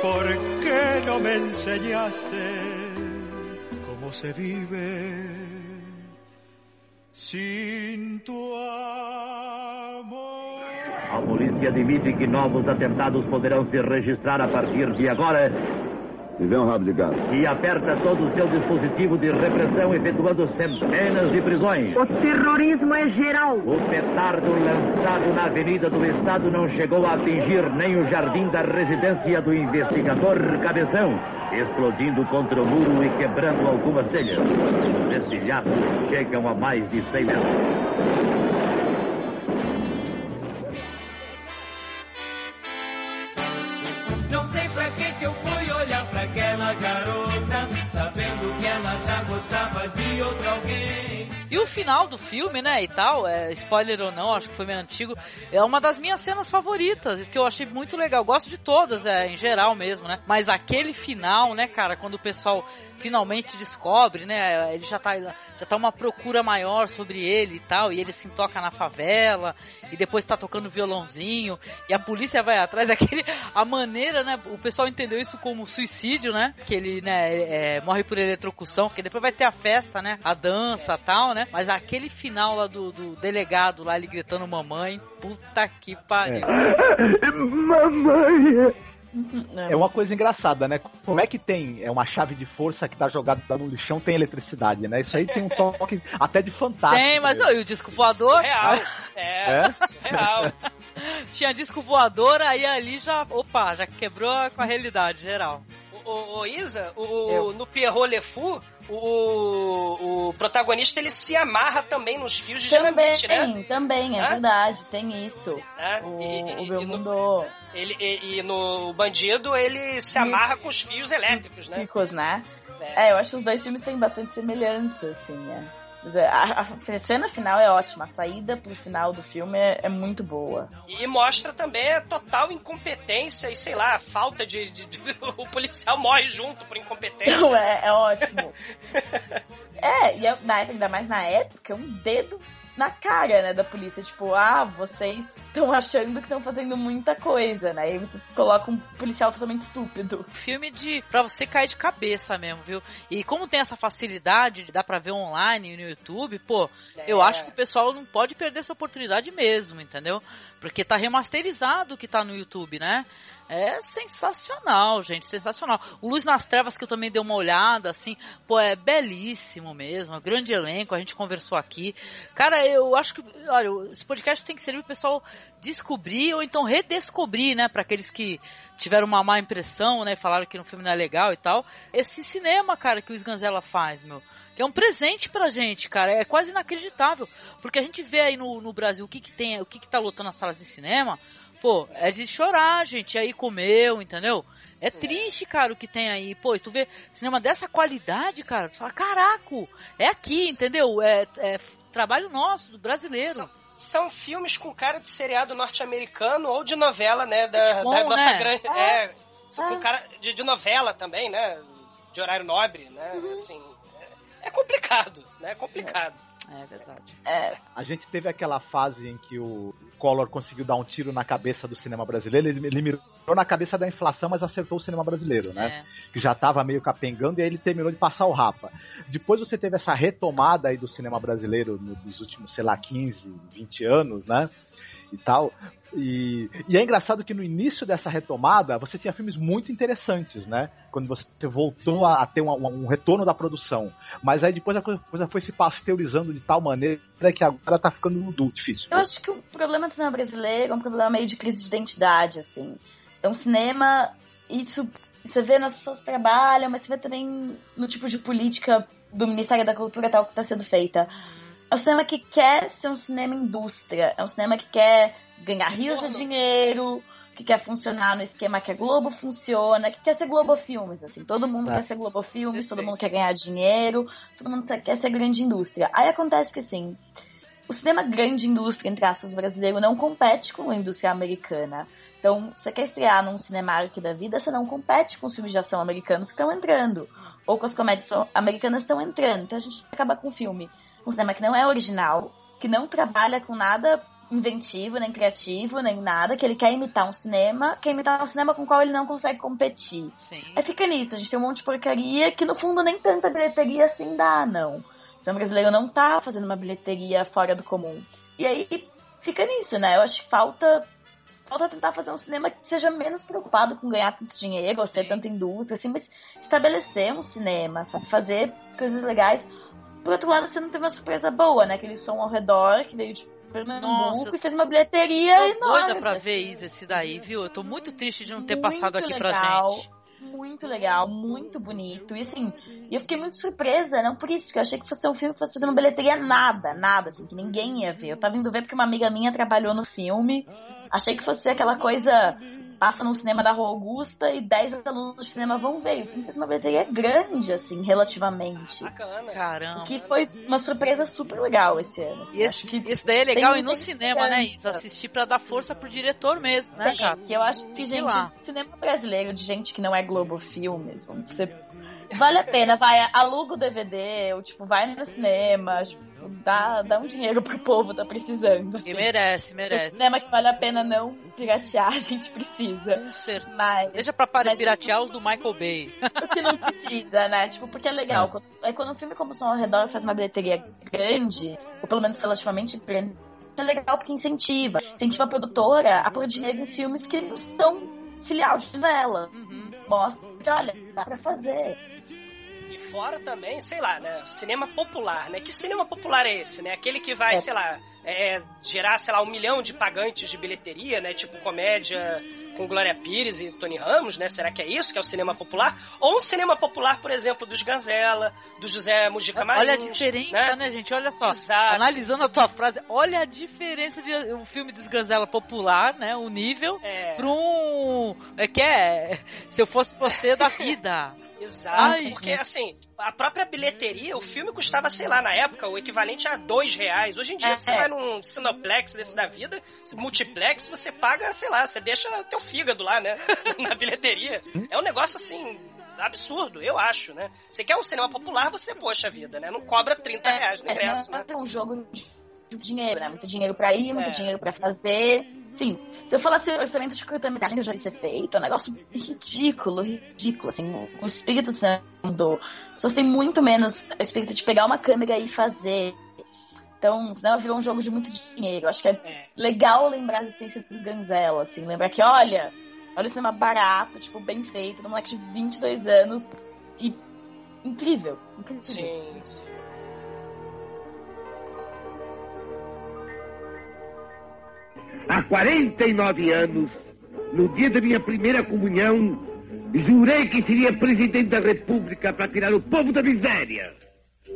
¿por qué no me enseñaste cómo se vive sin tu amor? A polícia admite que novos atentados poderão se registrar a partir de agora Me vê um rabo de gado. e aperta todo o seu dispositivo de repressão, efetuando centenas de prisões. O terrorismo é geral. O petardo lançado na Avenida do Estado não chegou a atingir nem o jardim da residência do investigador Cabeção, explodindo contra o muro e quebrando algumas telhas. Os estilhaços chegam a mais de 100 metros. Olhar pra aquela garota, sabendo que ela já gostava de outro alguém. E o final do filme, né, e tal, é, spoiler ou não, acho que foi meio antigo, é uma das minhas cenas favoritas, que eu achei muito legal. Gosto de todas, é, em geral mesmo, né? Mas aquele final, né, cara, quando o pessoal finalmente descobre, né? Ele já tá, já tá uma procura maior sobre ele e tal, e ele se toca na favela, e depois tá tocando violãozinho, e a polícia vai atrás daquele. A maneira, né? O pessoal entendeu isso como suicídio, né? Que ele, né, é, morre por eletrocução, porque depois vai ter a festa, né? A dança e tal, né? Mas aquele final lá do, do delegado lá, ele gritando mamãe, puta que pariu. É. Mamãe! É uma coisa engraçada, né? Como é que tem é uma chave de força que tá jogada no lixão tem eletricidade, né? Isso aí tem um toque até de fantástico. Tem, mas ó, e o disco voador? Real. É, É? real. Tinha disco voador, aí ali já, opa, já quebrou com a realidade geral. O, o, o Isa, o, o- no Pierrot Le Fou, o, o protagonista ele se amarra também nos fios de Também, dinamite, né? também, é Hã? verdade, tem isso. Né? O, E- o e- meu e no- mundo Ele, e, e no bandido ele se amarra com os fios elétricos, né? Picos, né? É. É, eu acho que os dois filmes têm bastante semelhança, assim, é. A, a cena final é ótima, a saída pro final do filme é, é muito boa. E mostra também a total incompetência e, sei lá, a falta de, de- de- O policial morre junto por incompetência. Não, é, ótimo. É, e na época, ainda mais na época, um dedo na cara, né, da polícia. Tipo, ah, vocês estão achando que estão fazendo muita coisa, né? E aí você coloca um policial totalmente estúpido. Filme de pra você cair de cabeça mesmo, viu? E como tem essa facilidade de dar pra ver online no YouTube, pô, eu acho que o pessoal não pode perder essa oportunidade mesmo, entendeu? Porque tá remasterizado o que tá no YouTube, né? É sensacional, gente, sensacional. O Luz nas Trevas, que eu também dei uma olhada, assim, pô, é belíssimo mesmo, é grande elenco, a gente conversou aqui. Cara, eu acho que, olha, esse podcast tem que servir pro pessoal descobrir ou então redescobrir, né, para aqueles que tiveram uma má impressão, né, falaram que no filme não é legal e tal. Esse cinema, cara, que o Sganzella faz, meu, que é um presente pra gente, cara, é quase inacreditável, porque a gente vê aí no, no Brasil o que que tem, o que que tá lotando as salas de cinema, pô, é de chorar, gente, aí comeu, entendeu? É triste, cara, o que tem aí. Pô, tu vê cinema dessa qualidade, cara, tu fala, caraca, é aqui, entendeu? É, é trabalho nosso, do brasileiro. São, são filmes com cara de seriado norte-americano ou de novela, né? Da, Sitcom, da nossa né? grande. É. É, com cara de, de novela também, né? De horário nobre, né? Uhum. Assim. É, é complicado, né? É complicado. É verdade. É, A gente teve aquela fase em que o Collor conseguiu dar um tiro na cabeça do cinema brasileiro. Ele, ele mirou na cabeça da inflação, mas acertou o cinema brasileiro, né? É. Que já estava meio capengando e aí ele terminou de passar o rapa. Depois você teve essa retomada aí do cinema brasileiro no- nos últimos, sei lá, 15, 20 anos, né? E tal. E, e é engraçado que no início dessa retomada você tinha filmes muito interessantes, né? Quando você voltou a, a ter uma- um retorno da produção. Mas aí depois a coisa foi se pasteurizando de tal maneira que agora tá ficando difícil. Eu acho que o problema do cinema brasileiro é um problema meio de crise de identidade, assim. É um cinema, isso você vê nas pessoas que trabalham, mas você vê também no tipo de política do Ministério da Cultura tal que está sendo feita. É um cinema que quer ser um cinema indústria, é um cinema que quer ganhar rios de dinheiro, que quer funcionar no esquema que a Globo funciona, que quer ser Globo Filmes, assim. Todo mundo É. quer ser Globo Filmes, todo mundo quer ganhar dinheiro, todo mundo quer ser grande indústria. Aí acontece que, assim, o cinema grande indústria, entre aspas, brasileiro, não compete com a indústria americana. Então, você quer estrear num Cinemark da vida, você não compete com os filmes de ação americanos que estão entrando. Ou com as comédias americanas que estão entrando. Então a gente acaba com um filme. Um cinema que não é original, que não trabalha com nada inventivo, nem criativo, nem nada, que ele quer imitar um cinema, quer imitar um cinema com o qual ele não consegue competir. Sim. Aí fica nisso, a gente tem um monte de porcaria que no fundo nem tanta bilheteria assim dá, não. O cinema brasileiro não tá fazendo uma bilheteria fora do comum. E aí fica nisso, né? Eu acho que falta falta tentar fazer um cinema que seja menos preocupado com ganhar tanto dinheiro, ou ser tanta indústria, assim, mas estabelecer um cinema, sabe? Fazer coisas legais. Por outro lado, você não teve uma surpresa boa, né? Aquele som ao redor que veio de Pernambuco Nossa, e fez uma bilheteria Tô enorme. doida pra ver Isa esse daí, viu? Eu tô muito triste de não ter Muito passado aqui pra legal, gente. Muito legal, muito bonito. E assim, eu fiquei muito surpresa, não por isso, porque eu achei que fosse um filme que fosse fazer uma bilheteria nada, nada, assim, que ninguém ia ver. Eu tava indo ver porque uma amiga minha trabalhou no filme. Achei que fosse aquela coisa. Passa no cinema da Rua Augusta e 10 alunos de cinema vão ver. O filme fez uma bilheteria grande, assim, relativamente. Bacana. Caramba. O que foi uma surpresa super legal esse ano. assim. E Acho esse, que esse daí é legal ir no cinema, né. Isa? Assistir pra dar força pro diretor mesmo, né, Tem, cara? que eu acho que, gente, lá. cinema brasileiro de gente que não é Globo Filmes, vamos ser Vale a pena, vai, aluga o DVD, ou tipo, vai no cinema, tipo, dá, dá um dinheiro pro povo, tá precisando. E merece, merece. cinema que vale a pena não piratear, a gente precisa. Com certeza. Mas, Deixa pra para mas- piratear os do Michael Bay. porque não precisa, né? Tipo, porque é legal. Quando, é quando um filme como Som ao Redor faz uma bilheteria grande, ou pelo menos relativamente grande, é legal porque incentiva. Incentiva a produtora a pôr dinheiro em filmes que não são filial de vela. Mostra que, olha, dá pra fazer. E fora também, sei lá, né? Cinema popular, né? Que cinema popular é esse, né? Aquele que vai, É. sei lá, é, gerar, sei lá, um milhão de pagantes de bilheteria, né? Tipo comédia com Glória Pires e Tony Ramos, né? Será que é isso que é o cinema popular? Ou um cinema popular, por exemplo, dos Ganzela, do José Mujica Marins, Olha a diferença, né? gente? Olha só. Exato. Analisando a tua frase, olha a diferença de um filme dos Ganzela popular, né? O nível, É. pra um. É que é. Se eu fosse você da vida. Exato, Ai, porque gente. assim, a própria bilheteria, o filme custava, sei lá, na época, o equivalente a dois reais. Hoje em dia, É, você é. vai num Cineplex desse da vida, multiplex, você paga, sei lá, você deixa teu fígado lá, né? na bilheteria. É um negócio assim. Absurdo, eu acho, né? Você quer um cinema popular, você, poxa vida, né? Não cobra 30 reais no É, ingresso, né? é um jogo de dinheiro, né? Muito dinheiro pra ir, muito É. dinheiro pra fazer. Sim. Se eu falasse orçamento de curta-metragem que já ia ser feito, é um negócio ridículo, ridículo. Assim, o, o espírito do mudou. As pessoas têm muito menos o espírito de pegar uma câmera e fazer. Então, o cinema virou um jogo de muito dinheiro. Acho que é, legal lembrar a existência dos Ganzela, assim. Lembrar que, olha, olha o cinema barato, tipo, bem feito, de um moleque de 22 anos. E incrível, incrível. Sim, sim. Há 49 anos, no dia da minha primeira comunhão, jurei que seria presidente da República para tirar o povo da miséria.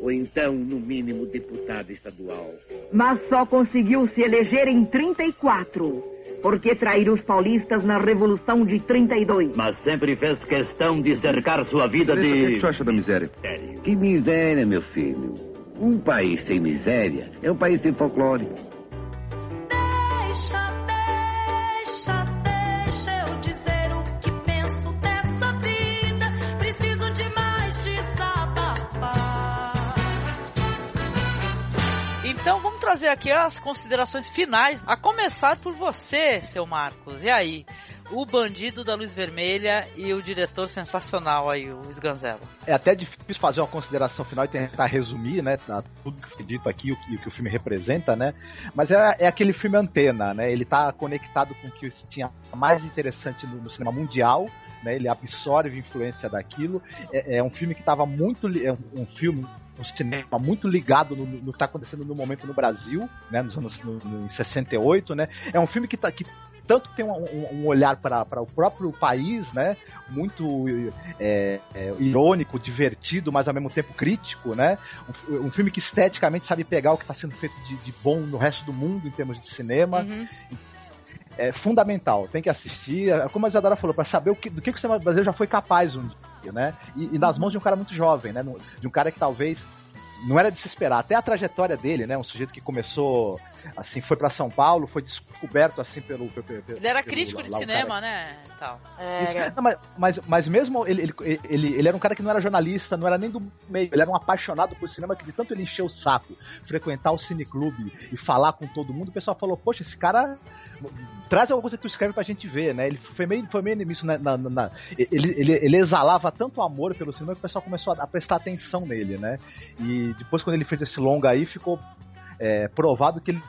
Ou então, no mínimo, deputado estadual. Mas só conseguiu se eleger em 34. Porque trair os paulistas na Revolução de 32. Mas sempre fez questão de cercar sua vida O que de. você acha da miséria? Que miséria, meu filho. Um país sem miséria é um país sem folclore. Então vamos trazer aqui as considerações finais, a começar por você, seu Marcos. E aí? O bandido da luz vermelha e o diretor sensacional aí, o Sganzella. É até difícil fazer uma consideração final e tentar resumir, né? Tudo que foi dito aqui, o que, o que o filme representa, né? Mas é, é aquele filme antena, né? Ele tá conectado com o que tinha mais interessante no, no cinema mundial, né? Ele absorve influência daquilo. É, é um filme que estava muito. É um, um filme. Um cinema muito ligado no, no que está acontecendo no momento no Brasil, né, nos anos no, no, em 68, né? É um filme que, tá, que tanto tem um, um- um olhar para o próprio país, né? Muito é, é, irônico, divertido, mas ao mesmo tempo crítico, né? Um, um filme que esteticamente sabe pegar o que está sendo feito de, de bom no resto do mundo em termos de cinema. É fundamental, tem que assistir. É Como a Isadora falou, para saber o que, do que o cinema brasileiro já foi capaz um dia, né? E, e nas mãos de um cara muito jovem, né? De um cara que talvez não era de se esperar. Até a trajetória dele, né? Um sujeito que começou, assim, foi para São Paulo, foi descoberto, assim, pelo... pelo- pelo- Ele era pelo- crítico de lá o cinema, cara- né? Tal. Isso. Não, mas, mas, mas mesmo ele, ele, ele, ele era um cara que não era jornalista, não era nem do meio, ele era um apaixonado por cinema que de tanto ele encheu o saco, frequentar o cineclube e falar com todo mundo, o pessoal falou, poxa, esse cara traz alguma coisa que tu escreve pra gente ver, né? Ele foi meio, foi meio nisso, na, na- na- ele, ele, ele exalava tanto amor pelo cinema que o pessoal começou a, a prestar atenção nele, né? E depois quando ele fez esse longa aí, ficou é, provado que ele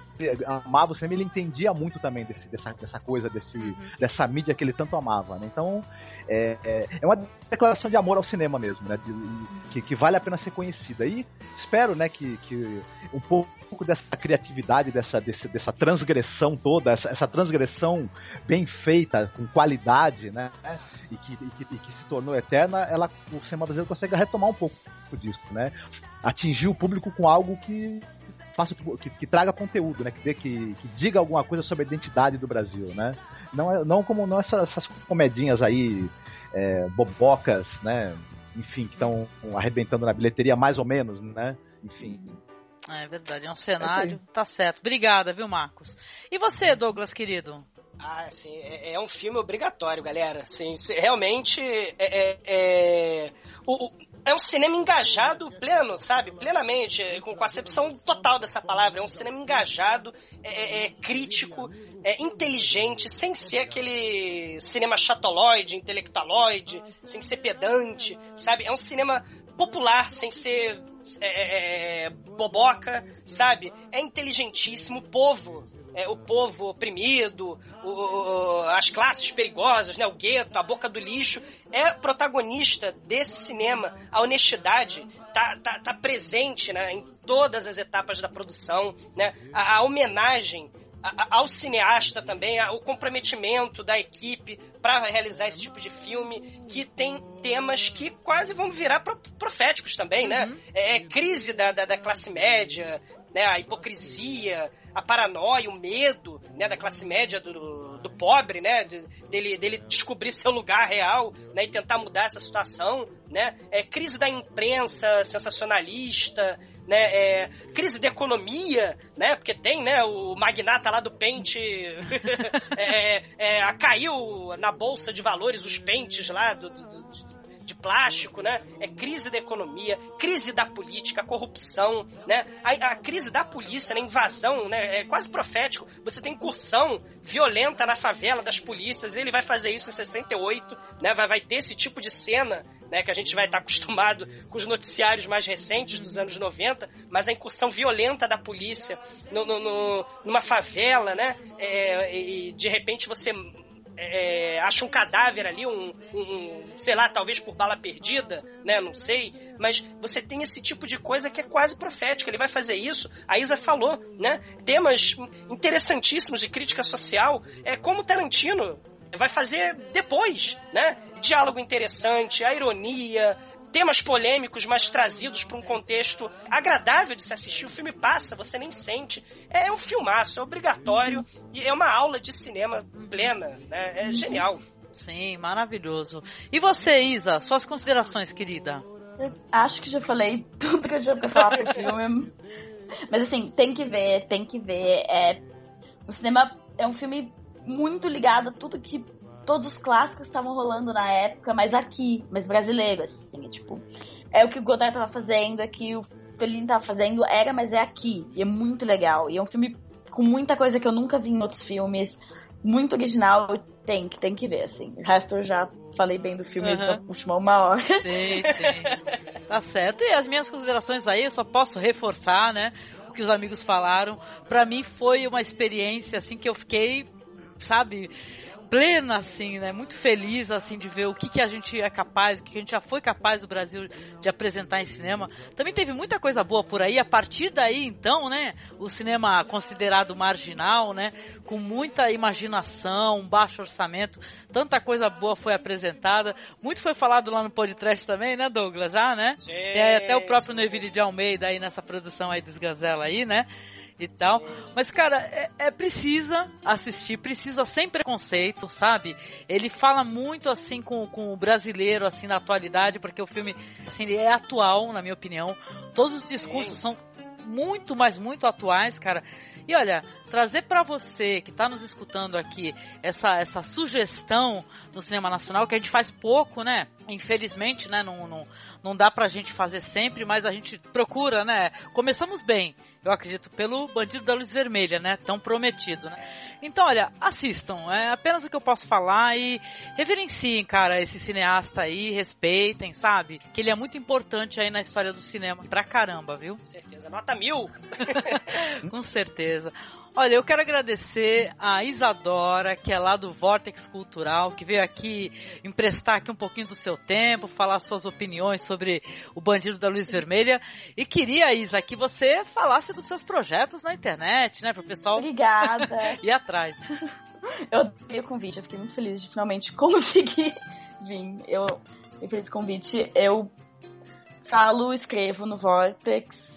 amava o cinema, ele entendia muito também desse, dessa, dessa coisa, desse, dessa mídia que ele tanto amava, né? Então, é, é, é uma declaração de amor ao cinema mesmo, né? De- que, que vale a pena ser conhecida. E espero, né, que, que um pouco dessa criatividade, dessa, desse- dessa transgressão toda, essa, essa transgressão bem feita, com qualidade, né? E que, e que, e que se tornou eterna, ela, o cinema brasileiro consegue retomar um pouco disso, né? Atingir o público com algo que faça que, que traga conteúdo, né? Que, dê- que, que diga alguma coisa sobre a identidade do Brasil, né? Não, é- não como não essas, essas comedinhas aí é, bobocas, né? Enfim, que estão arrebentando na bilheteria mais ou menos, né? Enfim. É verdade, é um cenário. Tá certo. Obrigada, viu, Marcos? E você, Douglas, querido? Ah, assim, é, é um filme obrigatório, galera. Se- realmente, é, é- é- o- o- é um cinema engajado pleno, sabe? Plenamente, é, com, com a acepção total dessa palavra. É um cinema engajado, é, é, é crítico, é inteligente, sem ser aquele cinema chatoloide, intelectualoide, sem ser pedante, sabe? É um cinema popular, sem ser é, é, boboca, sabe? É inteligentíssimo, povo. É, o povo oprimido, o, as classes perigosas, né, o gueto, a boca do lixo, é protagonista desse cinema. A honestidade tá, tá, tá presente né, em todas as etapas da produção. Né? A, a homenagem ao cineasta também, o comprometimento da equipe para realizar esse tipo de filme, que tem temas que quase vão virar proféticos também, né? Uhum. É, é, crise da, da, da, classe média, né? a hipocrisia, a paranoia, o medo né? da classe média do, do pobre, né? De, dele, dele descobrir seu lugar real né? e tentar mudar essa situação. Né? É, crise da imprensa sensacionalista, né, é, crise de economia, né, porque tem, né, o magnata lá do pente é, é, caiu na bolsa de valores os pentes lá do, do, do de plástico, né? É crise da economia, crise da política, corrupção, né? A, a, crise da polícia, né? Invasão, né? É quase profético. Você tem incursão violenta na favela das polícias. Ele vai fazer isso em 68, né? Vai, vai ter esse tipo de cena né, que a gente vai estar acostumado com os noticiários mais recentes dos anos 90, mas a incursão violenta da polícia no, no, no, numa favela, né, é, e de repente você é, acha um cadáver ali, um, um, sei lá, talvez por bala perdida, né? Não sei. Mas você tem esse tipo de coisa que é quase profética. Ele vai fazer isso. A Isa falou, né? Temas interessantíssimos de crítica social. É como Tarantino vai fazer depois, né? Diálogo interessante, a ironia, temas polêmicos, mas trazidos para um contexto agradável de se assistir. O filme passa, você nem sente. É um filmaço, é obrigatório e é uma aula de cinema plena, né? É genial. Sim, maravilhoso. E você, Isa, suas considerações, querida? Eu acho que já falei tudo que eu tinha pra falar pro filme. Mas assim, tem que ver, tem que ver. É, o cinema é um filme muito ligado a tudo que todos os clássicos estavam rolando na época, mas aqui, mas brasileiro, assim, é, tipo, é o que o Godard tava fazendo, é que o Fellini tava fazendo, era, mas é aqui, e é muito legal, e é um filme com muita coisa que eu nunca vi em outros filmes, muito original, tem que, tem que ver, assim, o resto eu já falei bem do filme uhum. última uma hora. Sim, sim. tá certo. E as minhas considerações aí, eu só posso reforçar, né? O que os amigos falaram. Para mim foi uma experiência assim que eu fiquei, sabe, plena, assim, né? Muito feliz, assim, de ver o que, que a gente é capaz, o que, que a gente já foi capaz do Brasil de apresentar em cinema. Também teve muita coisa boa por aí. A partir daí, então, né? O cinema considerado marginal, né? Com muita imaginação, baixo orçamento, tanta coisa boa foi apresentada. Muito foi falado lá no podcast também, né, Douglas? Já, né? Sim, é, até o próprio Neville de Almeida aí nessa produção aí dos Gazela aí, né? E tal. Mas, cara, é, é, precisa assistir, precisa sem preconceito, sabe? Ele fala muito assim com, com o brasileiro, assim, na atualidade, porque o filme, assim, ele é atual, na minha opinião. Todos os discursos Sim. são muito, mas muito atuais, cara. E olha, trazer para você que está nos escutando aqui essa, essa sugestão no cinema nacional, que a gente faz pouco, né? Infelizmente, né? Não, não, não dá pra gente fazer sempre, mas a gente procura, né? Começamos bem eu acredito, pelo Bandido da Luz Vermelha, né? Tão prometido, né? Então, olha, assistam, é apenas o que eu posso falar e reverenciem, cara, esse cineasta aí, respeitem, sabe? Que ele é muito importante aí na história do cinema pra caramba, viu? Com certeza, nota mil! Com certeza. Olha, eu quero agradecer a Isadora, que é lá do Vortex Cultural, que veio aqui emprestar aqui um pouquinho do seu tempo, falar suas opiniões sobre o Bandido da Luz Vermelha. E queria, Isa, que você falasse dos seus projetos na internet, né, pro pessoal Obrigada. atrás. Eu dei o convite, eu fiquei muito feliz de finalmente conseguir vir. Eu, eu fiz esse convite. Eu falo, escrevo no Vortex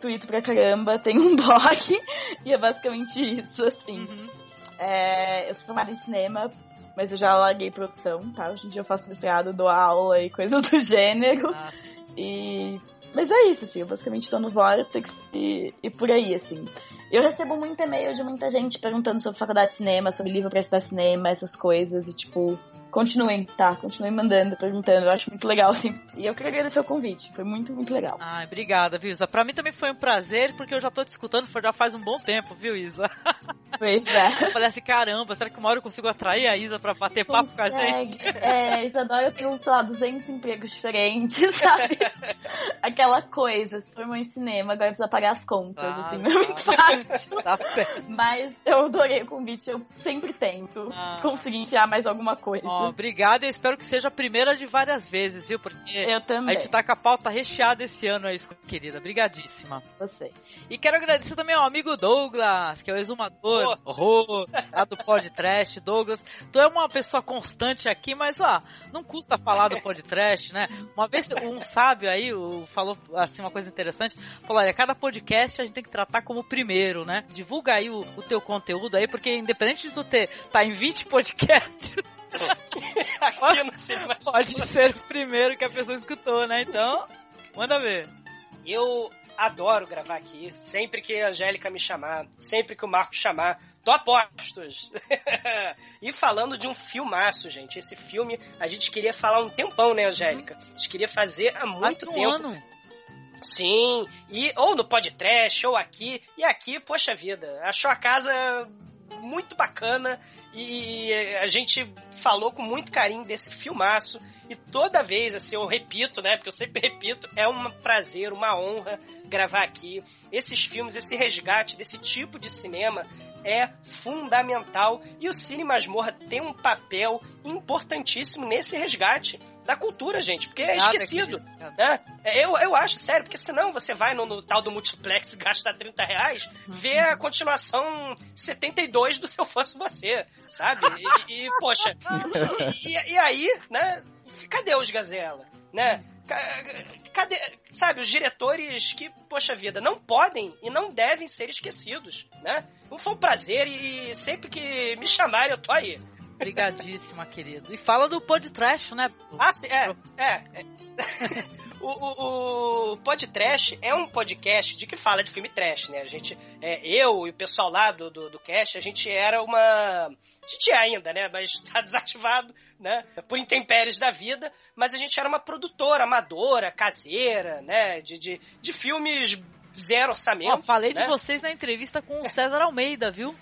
tweeto pra caramba, tenho um blog e é basicamente isso, assim. Uhum. É, eu sou formada em cinema, mas eu já larguei produção, tá? Hoje em dia eu faço mestrado, dou aula e coisas do gênero. Nossa. E. Mas é isso, assim, eu basicamente tô no Vortex e, e por aí, assim. Eu recebo muito e-mail de muita gente perguntando sobre faculdade de cinema, sobre livro pra estudar cinema, essas coisas, e tipo, Continuem, tá? Continuem mandando, perguntando. Eu acho muito legal, sim. E eu queria agradecer o convite. Foi muito, muito legal. Ai, obrigada, viu, Isa? Pra mim também foi um prazer, porque eu já tô te escutando já faz um bom tempo, viu, Isa? Pois é. Eu falei assim, caramba, será que uma hora eu consigo atrair a Isa pra bater papo com a gente? É, Isadora tem, sei lá, 200 empregos diferentes, sabe? Aquela coisa, se formou em cinema, agora precisa pagar as contas, Claro, assim, não é fácil. Tá certo. Mas eu adorei o convite, eu sempre tento Ah. conseguir enfiar mais alguma coisa. Ó, obrigado, eu espero que seja a primeira de várias vezes, viu? Porque Eu também. a gente tá com a pauta recheada esse ano, é isso, querida. Obrigadíssima. Você. E quero agradecer também ao amigo Douglas, que é o exumador, horror, lá do podcast. Douglas, tu é uma pessoa constante aqui, mas ó, não custa falar do podcast, né? Uma vez um sábio aí o- falou assim uma coisa interessante, falou, olha, cada podcast a gente tem que tratar como o primeiro, né? Divulga aí o, o teu conteúdo aí, porque independente de tu ter, tá em 20 podcasts, Aqui no cinema. pode ser o primeiro que a pessoa escutou, né? Então, manda ver. Eu adoro gravar aqui. Sempre que a Angélica me chamar, sempre que o Marco chamar, tô a postos. e falando de um filmaço, gente. Esse filme a gente queria falar um tempão, né, Angélica? A gente queria fazer há muito um tempo. ano. Sim, e ou no podcast, ou aqui. E aqui, poxa vida, achou a casa muito bacana e a gente falou com muito carinho desse filmaço. E toda vez, assim, eu repito, né? Porque eu sempre repito, é um prazer, uma honra gravar aqui. Esses filmes, esse resgate desse tipo de cinema é fundamental. E o Cine Masmorra tem um papel importantíssimo nesse resgate da cultura, gente, porque é Nada esquecido. acredito. né? Eu, eu acho, sério, porque senão você vai no, no tal do multiplex e gasta 30 reais, vê a continuação 72 do Se Eu Fosse Você, sabe? E, e, poxa, e, e aí, né? Cadê os Gazela? Né? Ca- Cadê, sabe, os diretores que, poxa vida, não podem e não devem ser esquecidos, né? Não foi um prazer e sempre que me chamarem eu tô aí. Obrigadíssima, querido. E fala do podcast, né? Ah, sim, é, é. é. o, o, o Podtrash é um podcast de que fala de filme trash, né? A gente, é, eu e o pessoal lá do, do, do cast, a gente era uma... A gente é ainda, né? Mas tá desativado, né? Por intempéries da vida. Mas a gente era uma produtora amadora, caseira, né? De, de, de filmes zero orçamento. Ó, falei né? de vocês na entrevista com o César Almeida, viu?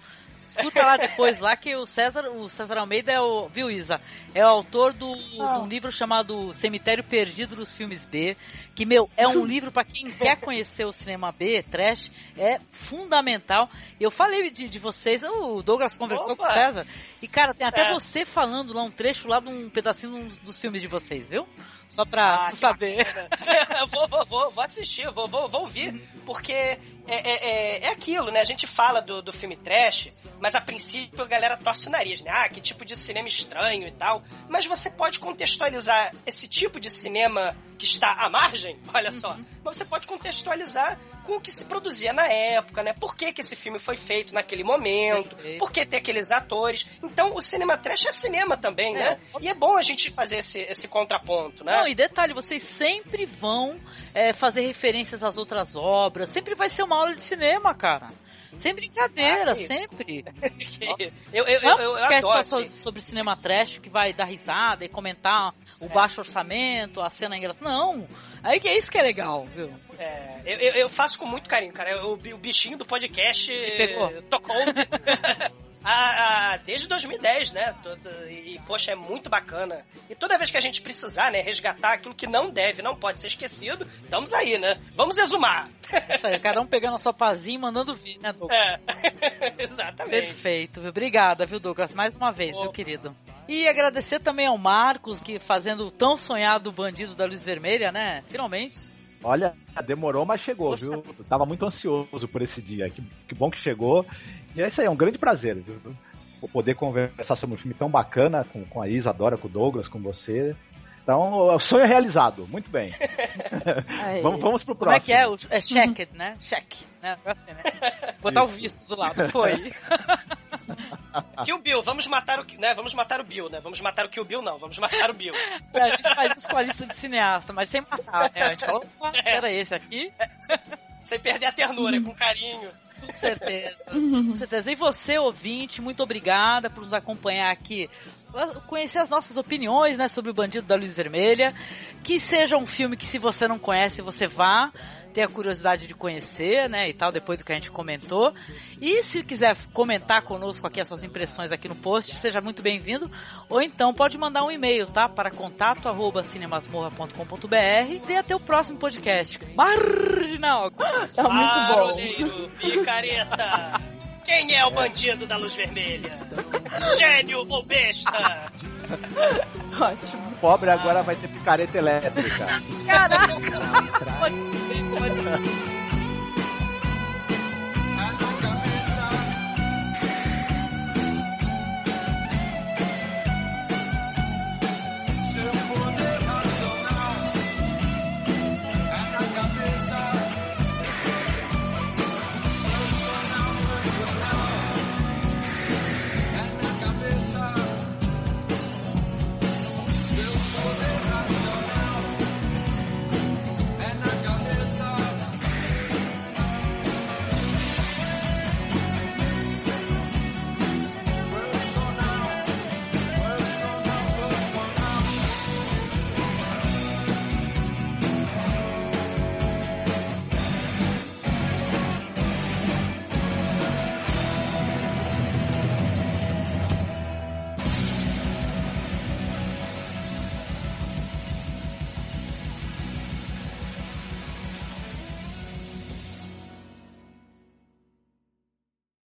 Escuta lá depois lá que o César, o César Almeida é o, viu Isa? É o autor do, de um livro chamado Cemitério Perdido dos Filmes B, que meu, é um livro para quem quer conhecer o cinema B, trash, é fundamental. Eu falei de, de vocês, o Douglas conversou Opa! com o César, e cara, tem até É. você falando lá um trecho lá de um pedacinho dos filmes de vocês, viu? Só pra Ah, saber. Vou, vou, vou, vou assistir, vou, vou, vou ouvir, porque é, é, é, é aquilo, né? A gente fala do, do filme trash, mas a princípio a galera torce o nariz, né? Ah, que tipo de cinema estranho e tal. Mas você pode contextualizar esse tipo de cinema que está à margem, olha só. Mas você pode contextualizar com o que se produzia na época, né? Por que, que esse filme foi feito naquele momento, Perfeito. por que tem aqueles atores. Então o cinema trash é cinema também, É. né? E é bom a gente fazer esse, esse contraponto, né? Não, e detalhe, vocês sempre vão é, fazer referências às outras obras, sempre vai ser uma aula de cinema, cara. Sem brincadeira, Ah, sempre. eu, eu, é eu, eu adoro. só assim. sobre cinema trash que vai dar risada e comentar o É. baixo orçamento, a cena engraçada. Não, aí que é isso que é legal, viu? É, eu, eu- faço com muito carinho, cara. O bichinho do podcast Te pegou? tocou ah, ah, desde 2010, né? Todo- E, poxa, é muito bacana. E toda vez que a gente precisar, né, resgatar aquilo que não deve, não pode ser esquecido, estamos aí, né? Vamos exumar. Isso aí, cada um pegando a sua pazinha e mandando vir, né, Douglas? É, exatamente. Perfeito, viu? Obrigada, viu, Douglas? Mais uma vez, meu querido. E agradecer também ao Marcos, que fazendo o tão sonhado bandido da luz vermelha, né? Finalmente. Olha, demorou, mas chegou, Poxa. viu? Eu tava muito ansioso por esse dia. Que, que bom que chegou. E é isso aí, é um grande prazer, viu? Poder conversar sobre um filme tão bacana com, com a Isa, Dora, com o Douglas, com você. Então, o sonho é realizado. Muito bem. Vamos, vamos pro Como é próximo. que é? O- É checked, né? Check. Né? Assim, né? Botar o visto do lado. Foi. Kill Bill, vamos matar o, né? Vamos matar o Bill, né? Vamos matar o Kill Bill, não. Vamos matar o Bill. É, a gente faz isso com a lista de cineasta, mas sem matar, né? A gente falou, opa, era esse aqui. Sem perder a ternura, com carinho. Com certeza. Com certeza. E você, ouvinte, muito obrigada por nos acompanhar aqui conhecer as nossas opiniões, né, sobre o Bandido da Luz Vermelha, que seja um filme que se você não conhece, você vá ter a curiosidade de conhecer, né, e tal, depois do que a gente comentou. E se quiser comentar conosco aqui as suas impressões aqui no post, seja muito bem-vindo. Ou então pode mandar um e-mail, tá, para contato@cinemasmorra.com.br e até o próximo podcast. Marginal. Tá muito bom. Picareta. Quem é o bandido da luz vermelha? Gênio ou besta? Ótimo. Pobre agora vai ter picareta elétrica. Caraca!